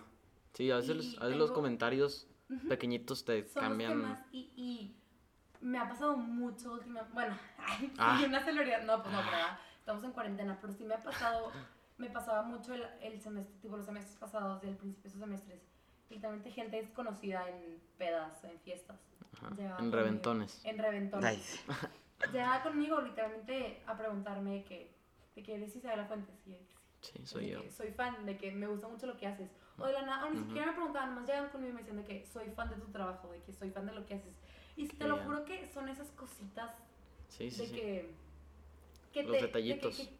Sí, a veces, los- a veces los comentarios pequeñitos te Son cambian. los temas y, y me ha pasado mucho últimamente. Bueno, ay, Ah. una celebridad. No, pues no, pero estamos en cuarentena, pero sí me ha pasado, me pasaba mucho el, el semestre, tipo los semestres pasados, del principio de esos semestres. Literalmente gente desconocida en pedas, en fiestas. Ajá, En conmigo. reventones. En reventones. Nice. Llegaba conmigo literalmente a preguntarme de que, de que eres Isabela Fuentes. Y sí. Sí, soy de yo. que soy fan, de que me gusta mucho lo que haces. O de la nada, ni siquiera me preguntaban, nomás llegan conmigo y me decían de que soy fan de tu trabajo, de que soy fan de lo que haces. Y te Qué lo juro que son esas cositas Sí, sí, de sí. que, que Los te, detallitos. De que, que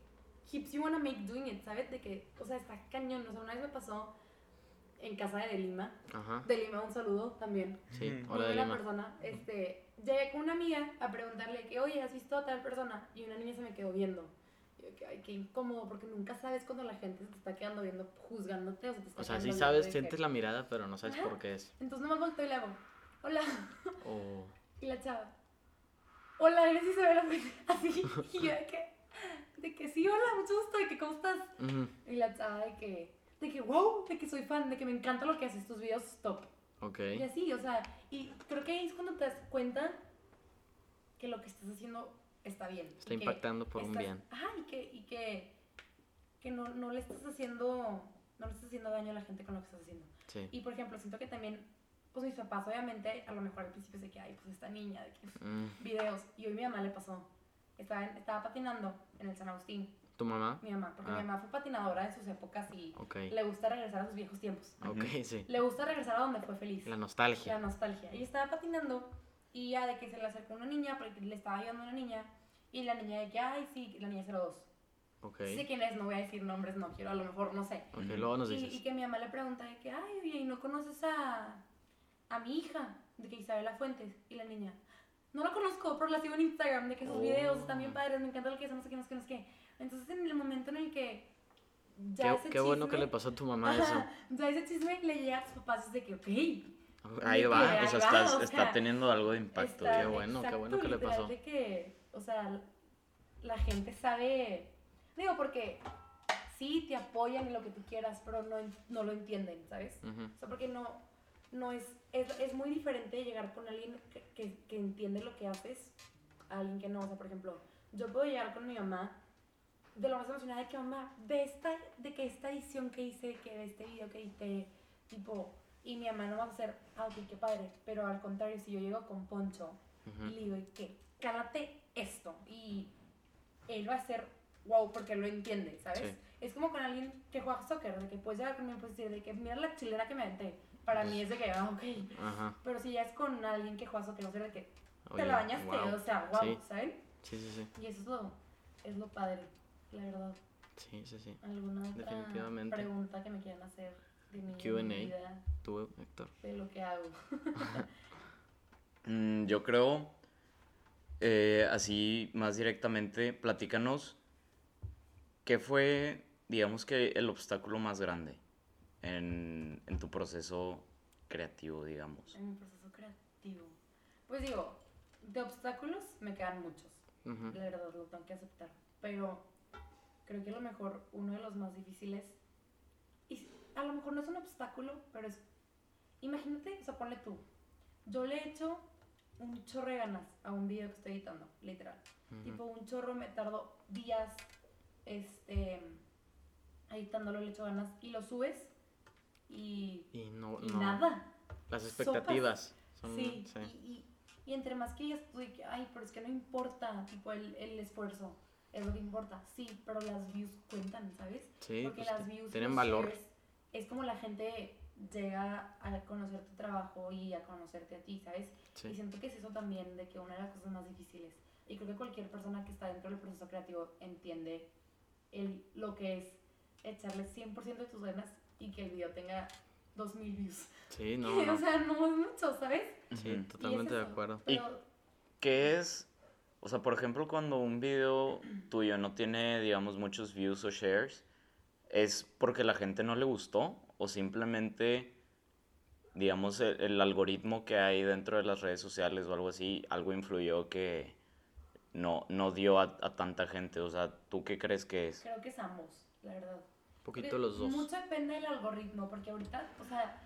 keeps you wanna make doing it, ¿sabes? De que, o sea, está cañón. O sea, una vez me pasó en casa de Lima. Ajá. De Lima, un saludo también. Sí, hola Muy de Lima. persona. Este, llegué con una amiga a preguntarle que, oye, ¿has visto a tal persona? Y una niña se me quedó viendo. Y yo, que, ay, qué incómodo, porque nunca sabes cuando la gente se te está quedando viendo, juzgándote o se te está O sea, sí sabes, sientes que- la mirada, pero no sabes Ajá. por qué es. Entonces nomás volteo y le hago, hola. O Y la chava, hola, eres Isabela Fuentes?" Así. Y yo de que, de que sí, hola, mucho gusto, de que cómo estás. Ujú, Y la chava de que, de que, wow, de que soy fan, de que me encanta lo que haces, tus videos top. Ok. Y así, o sea, y creo que ahí es cuando te das cuenta que lo que estás haciendo está bien. Está impactando por un estás- bien. Ajá, y que, y que, que no, no le estás haciendo, no le estás haciendo daño a la gente con lo que estás haciendo. Sí. Y por ejemplo, siento que también, pues mis papás, obviamente, a lo mejor al principio se que, ay, pues esta niña, de que Mm, videos. Y hoy mi mamá le pasó. Estaba, en- estaba patinando en el San Agustín, ¿Tu mamá? mi mamá, porque Ah. mi mamá fue patinadora en sus épocas y Ok. le gusta regresar a sus viejos tiempos. Ok, sí. Le gusta regresar a donde fue feliz. La La nostalgia. nostalgia. Y estaba patinando y ya de que se le acercó una niña, porque le estaba ayudando a una niña. Y la niña de que, ay, sí, la niña 02. Ok. Sí sé quién es, no voy a decir nombres, no quiero, a lo mejor, no sé. Ok, luego nos Y, dices. y que mi mamá le pregunta de que, ay, oye, ¿y no conoces a, a mi hija? De que Isabela Fuentes. Y la niña, no la conozco, pero la sigo en Instagram, de que sus Oh. videos están bien padres, me encanta lo que hace, no sé qué, no sé qué, no sé qué. Entonces, en el momento en el que ya Qué, ese qué bueno que chisme- le pasó a tu mamá eso. Ya ese chisme le llega a tus papás, es de que, ok, Ahí va. O sea, está, o está teniendo algo de impacto. Está- qué bueno, qué bueno que le pasó. de que, o sea, la gente sabe, digo, porque sí te apoyan en lo que tú quieras, pero no, no lo entienden, ¿sabes? Ujú. O sea, porque no, no es, es, es muy diferente llegar con alguien que, que, que entiende lo que haces a alguien que no. O sea, por ejemplo, yo puedo llegar con mi mamá de lo más emocionada de que mamá, de esta, de que esta edición que hice, que de este video que edité, tipo, y mi mamá no va a hacer, ah, ok, qué padre, pero al contrario, si yo llego con Poncho Ujú. y le digo, ¿qué? Cálate esto, y él va a ser wow, porque lo entiende, ¿sabes? Sí. Es como con alguien que juega soccer, de que puedes llegar conmigo y puedes decir, de que mira la chilena que me aventé, para mí es de que, ah, ok, Ajá. pero si ya es con alguien que juega soccer, va a ser de que Oye, te la bañaste, guau. o sea, wow, Sí. ¿saben? Sí, sí, sí. Y eso es lo, es lo padre, la verdad. Sí, sí, sí. ¿Alguna otra Definitivamente. pregunta que me quieran hacer de mi, de Q&A. mi vida, Tú, Héctor. de lo que hago? Mm, yo creo, eh, así más directamente, platícanos, ¿qué fue, digamos que, el obstáculo más grande en, en tu proceso creativo, digamos? En mi proceso creativo. Pues digo, de obstáculos me quedan muchos. Ujú. La verdad, lo tengo que aceptar. Pero creo que a lo mejor uno de los más difíciles, y a lo mejor no es un obstáculo, pero es, imagínate, o sea, ponle tú, yo le he hecho un chorro de ganas a un video que estoy editando, literal. Tipo, un chorro me tardo días, este, editándolo, le echo ganas, y lo subes, y, Y no, y no. nada. Las expectativas. Son, Sí, sí. Y, y, y entre más que digas tú ay, pero es que no importa, tipo, el, el esfuerzo, es lo que importa. Sí, pero las views cuentan, ¿sabes? Sí, Porque pues, las views, tienen los valor. shares, es como la gente llega a conocer tu trabajo y a conocerte a ti, ¿sabes? Y Sí. siento que es eso también, de que una de las cosas más difíciles. Y creo que cualquier persona que está dentro del proceso creativo entiende el, lo que es echarle 100% de tus ganas y que el video tenga 2000 views. Sí, no, no. o sea, no es mucho, ¿sabes? Sí, Ujú. Y totalmente es de acuerdo. Y- Pero, ¿Qué es? O sea, por ejemplo, cuando un video tuyo no tiene, digamos, muchos views o shares, ¿es porque la gente no le gustó? ¿O simplemente, digamos, el, el algoritmo que hay dentro de las redes sociales o algo así, algo influyó que no, no dio a, a tanta gente? O sea, ¿tú qué crees que es? creo que es ambos, la verdad. Poquito los dos. Mucho depende del algoritmo, porque ahorita, o sea,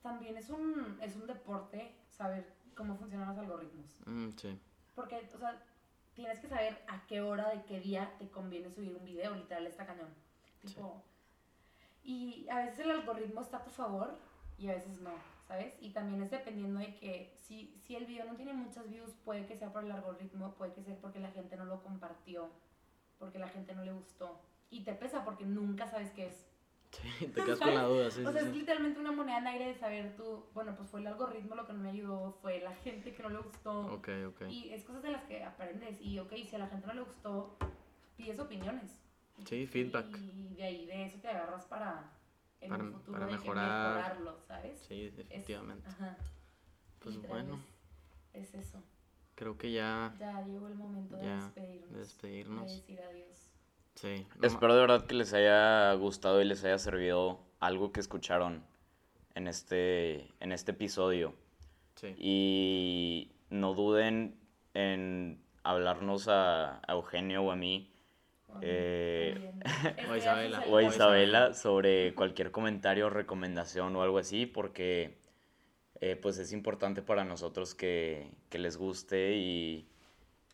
también es un, es un deporte saber cómo funcionan los algoritmos. Mm, sí. Porque, o sea, tienes que saber a qué hora de qué día te conviene subir un video, literal, está cañón. Tipo, y a veces el algoritmo está a tu favor y a veces no, ¿sabes? Y también es dependiendo de que si, si el video no tiene muchas views, puede que sea por el algoritmo, puede que sea porque la gente no lo compartió, porque la gente no le gustó. Y te pesa porque nunca sabes qué es. Sí, te quedas con la duda, sí, o sí, sea, es sí. literalmente una moneda en aire de saber tú, bueno, pues fue el algoritmo lo que no me ayudó, fue la gente que no le gustó. Ok, ok. Y es cosas de las que aprendes. Y ok, si a la gente no le gustó, pides opiniones. Sí, feedback. Y de ahí, de eso te agarras para en Para- un futuro para mejorar. mejorarlo, ¿sabes? Sí, Es- definitivamente. ajá. Pues bueno, Es, es eso. creo que ya Ya llegó el momento de despedirnos. de despedirnos. De decir adiós. Sí. no ma- Espero de verdad que les haya gustado y les haya servido algo que escucharon en este, en este episodio. Sí. Y no duden en hablarnos a, a Eugenio o a mí O a mí, Eh, o Isabela. o a Isabela. Isabela sobre cualquier comentario, recomendación o algo así, porque eh, pues es importante para nosotros que, que les guste y,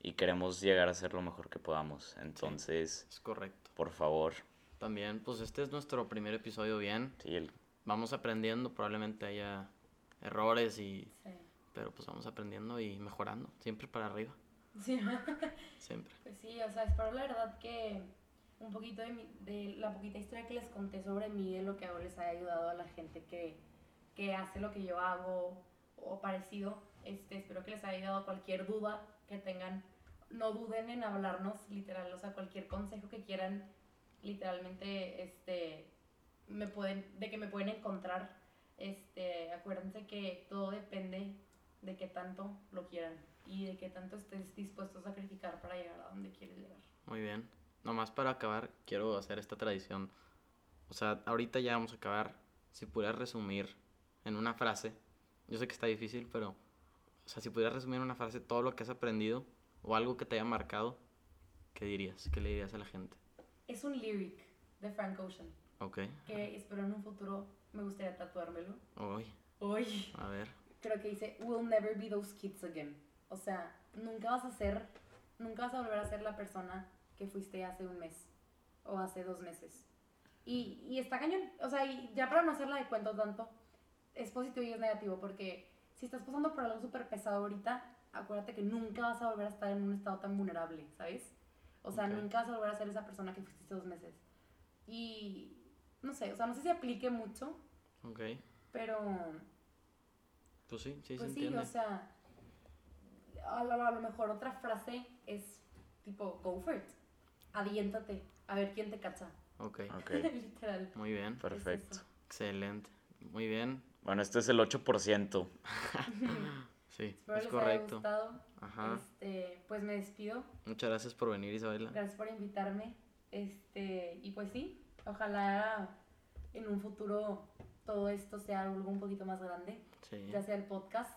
y queremos llegar a ser lo mejor que podamos. Entonces, Es correcto. por favor, También, pues este es nuestro primer episodio bien. sí, el- Vamos aprendiendo, probablemente haya errores y... Sí. Pero pues vamos aprendiendo y mejorando, siempre para arriba, Sí. siempre. Pues sí, o sea, espero la verdad que un poquito de, mi- de la poquita historia que les conté sobre mí, de lo que hago, les haya ayudado a la gente que, que hace lo que yo hago o parecido. Este, espero que les haya ayudado cualquier duda que tengan. No duden en hablarnos, literal, o sea, cualquier consejo que quieran, literalmente, este, me pueden, de que me pueden encontrar. Este, acuérdense que todo depende de qué tanto lo quieran y de qué tanto estés dispuesto a sacrificar para llegar a donde quieres llegar. Muy bien. Nomás para acabar, quiero hacer esta tradición. O sea, ahorita ya vamos a acabar. Si pudieras resumir en una frase, yo sé que está difícil, pero, o sea, si pudieras resumir en una frase todo lo que has aprendido o algo que te haya marcado, ¿qué dirías? ¿Qué le dirías a la gente? Es un lyric de Frank Ocean Ok. que espero en un futuro me gustaría tatuármelo. Uy, Hoy a ver. creo que dice We'll never be those kids again. O sea, nunca vas a ser, nunca vas a volver a ser la persona que fuiste hace un mes o hace dos meses. Y, y está cañón, o sea, y ya para no hacerla de cuento tanto, es positivo y es negativo, porque si estás pasando por algo súper pesado ahorita, acuérdate que nunca vas a volver a estar en un estado tan vulnerable, ¿sabes? O sea, nunca vas a volver a ser esa persona que fuiste hace dos meses. Y no sé, o sea, no sé si aplique mucho, Ok. pero Pues sí, sí, pues se sí, entiende. o sea, a lo, a lo mejor otra frase es tipo, go for it, aviéntate, a ver quién te cacha. Ok. Ok, Literal. Muy bien. perfecto. Excelente. Muy bien. Bueno, este es el 8%. Sí, Espero es les haya correcto. gustado. Ajá. Este, pues me despido. Muchas gracias por venir, Isabela. Gracias por invitarme. Este, y pues sí, ojalá en un futuro todo esto sea algo un poquito más grande. Sí. Ya sea el podcast,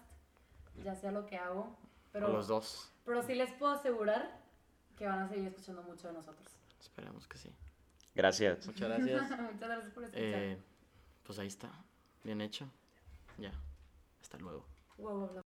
ya sea lo que hago. Pero, O los dos. pero sí les puedo asegurar que van a seguir escuchando mucho de nosotros. Esperemos que sí. Gracias. Muchas gracias. Muchas gracias por escuchar. Eh, pues ahí está. Bien hecho. Ya. Hasta luego. Wow.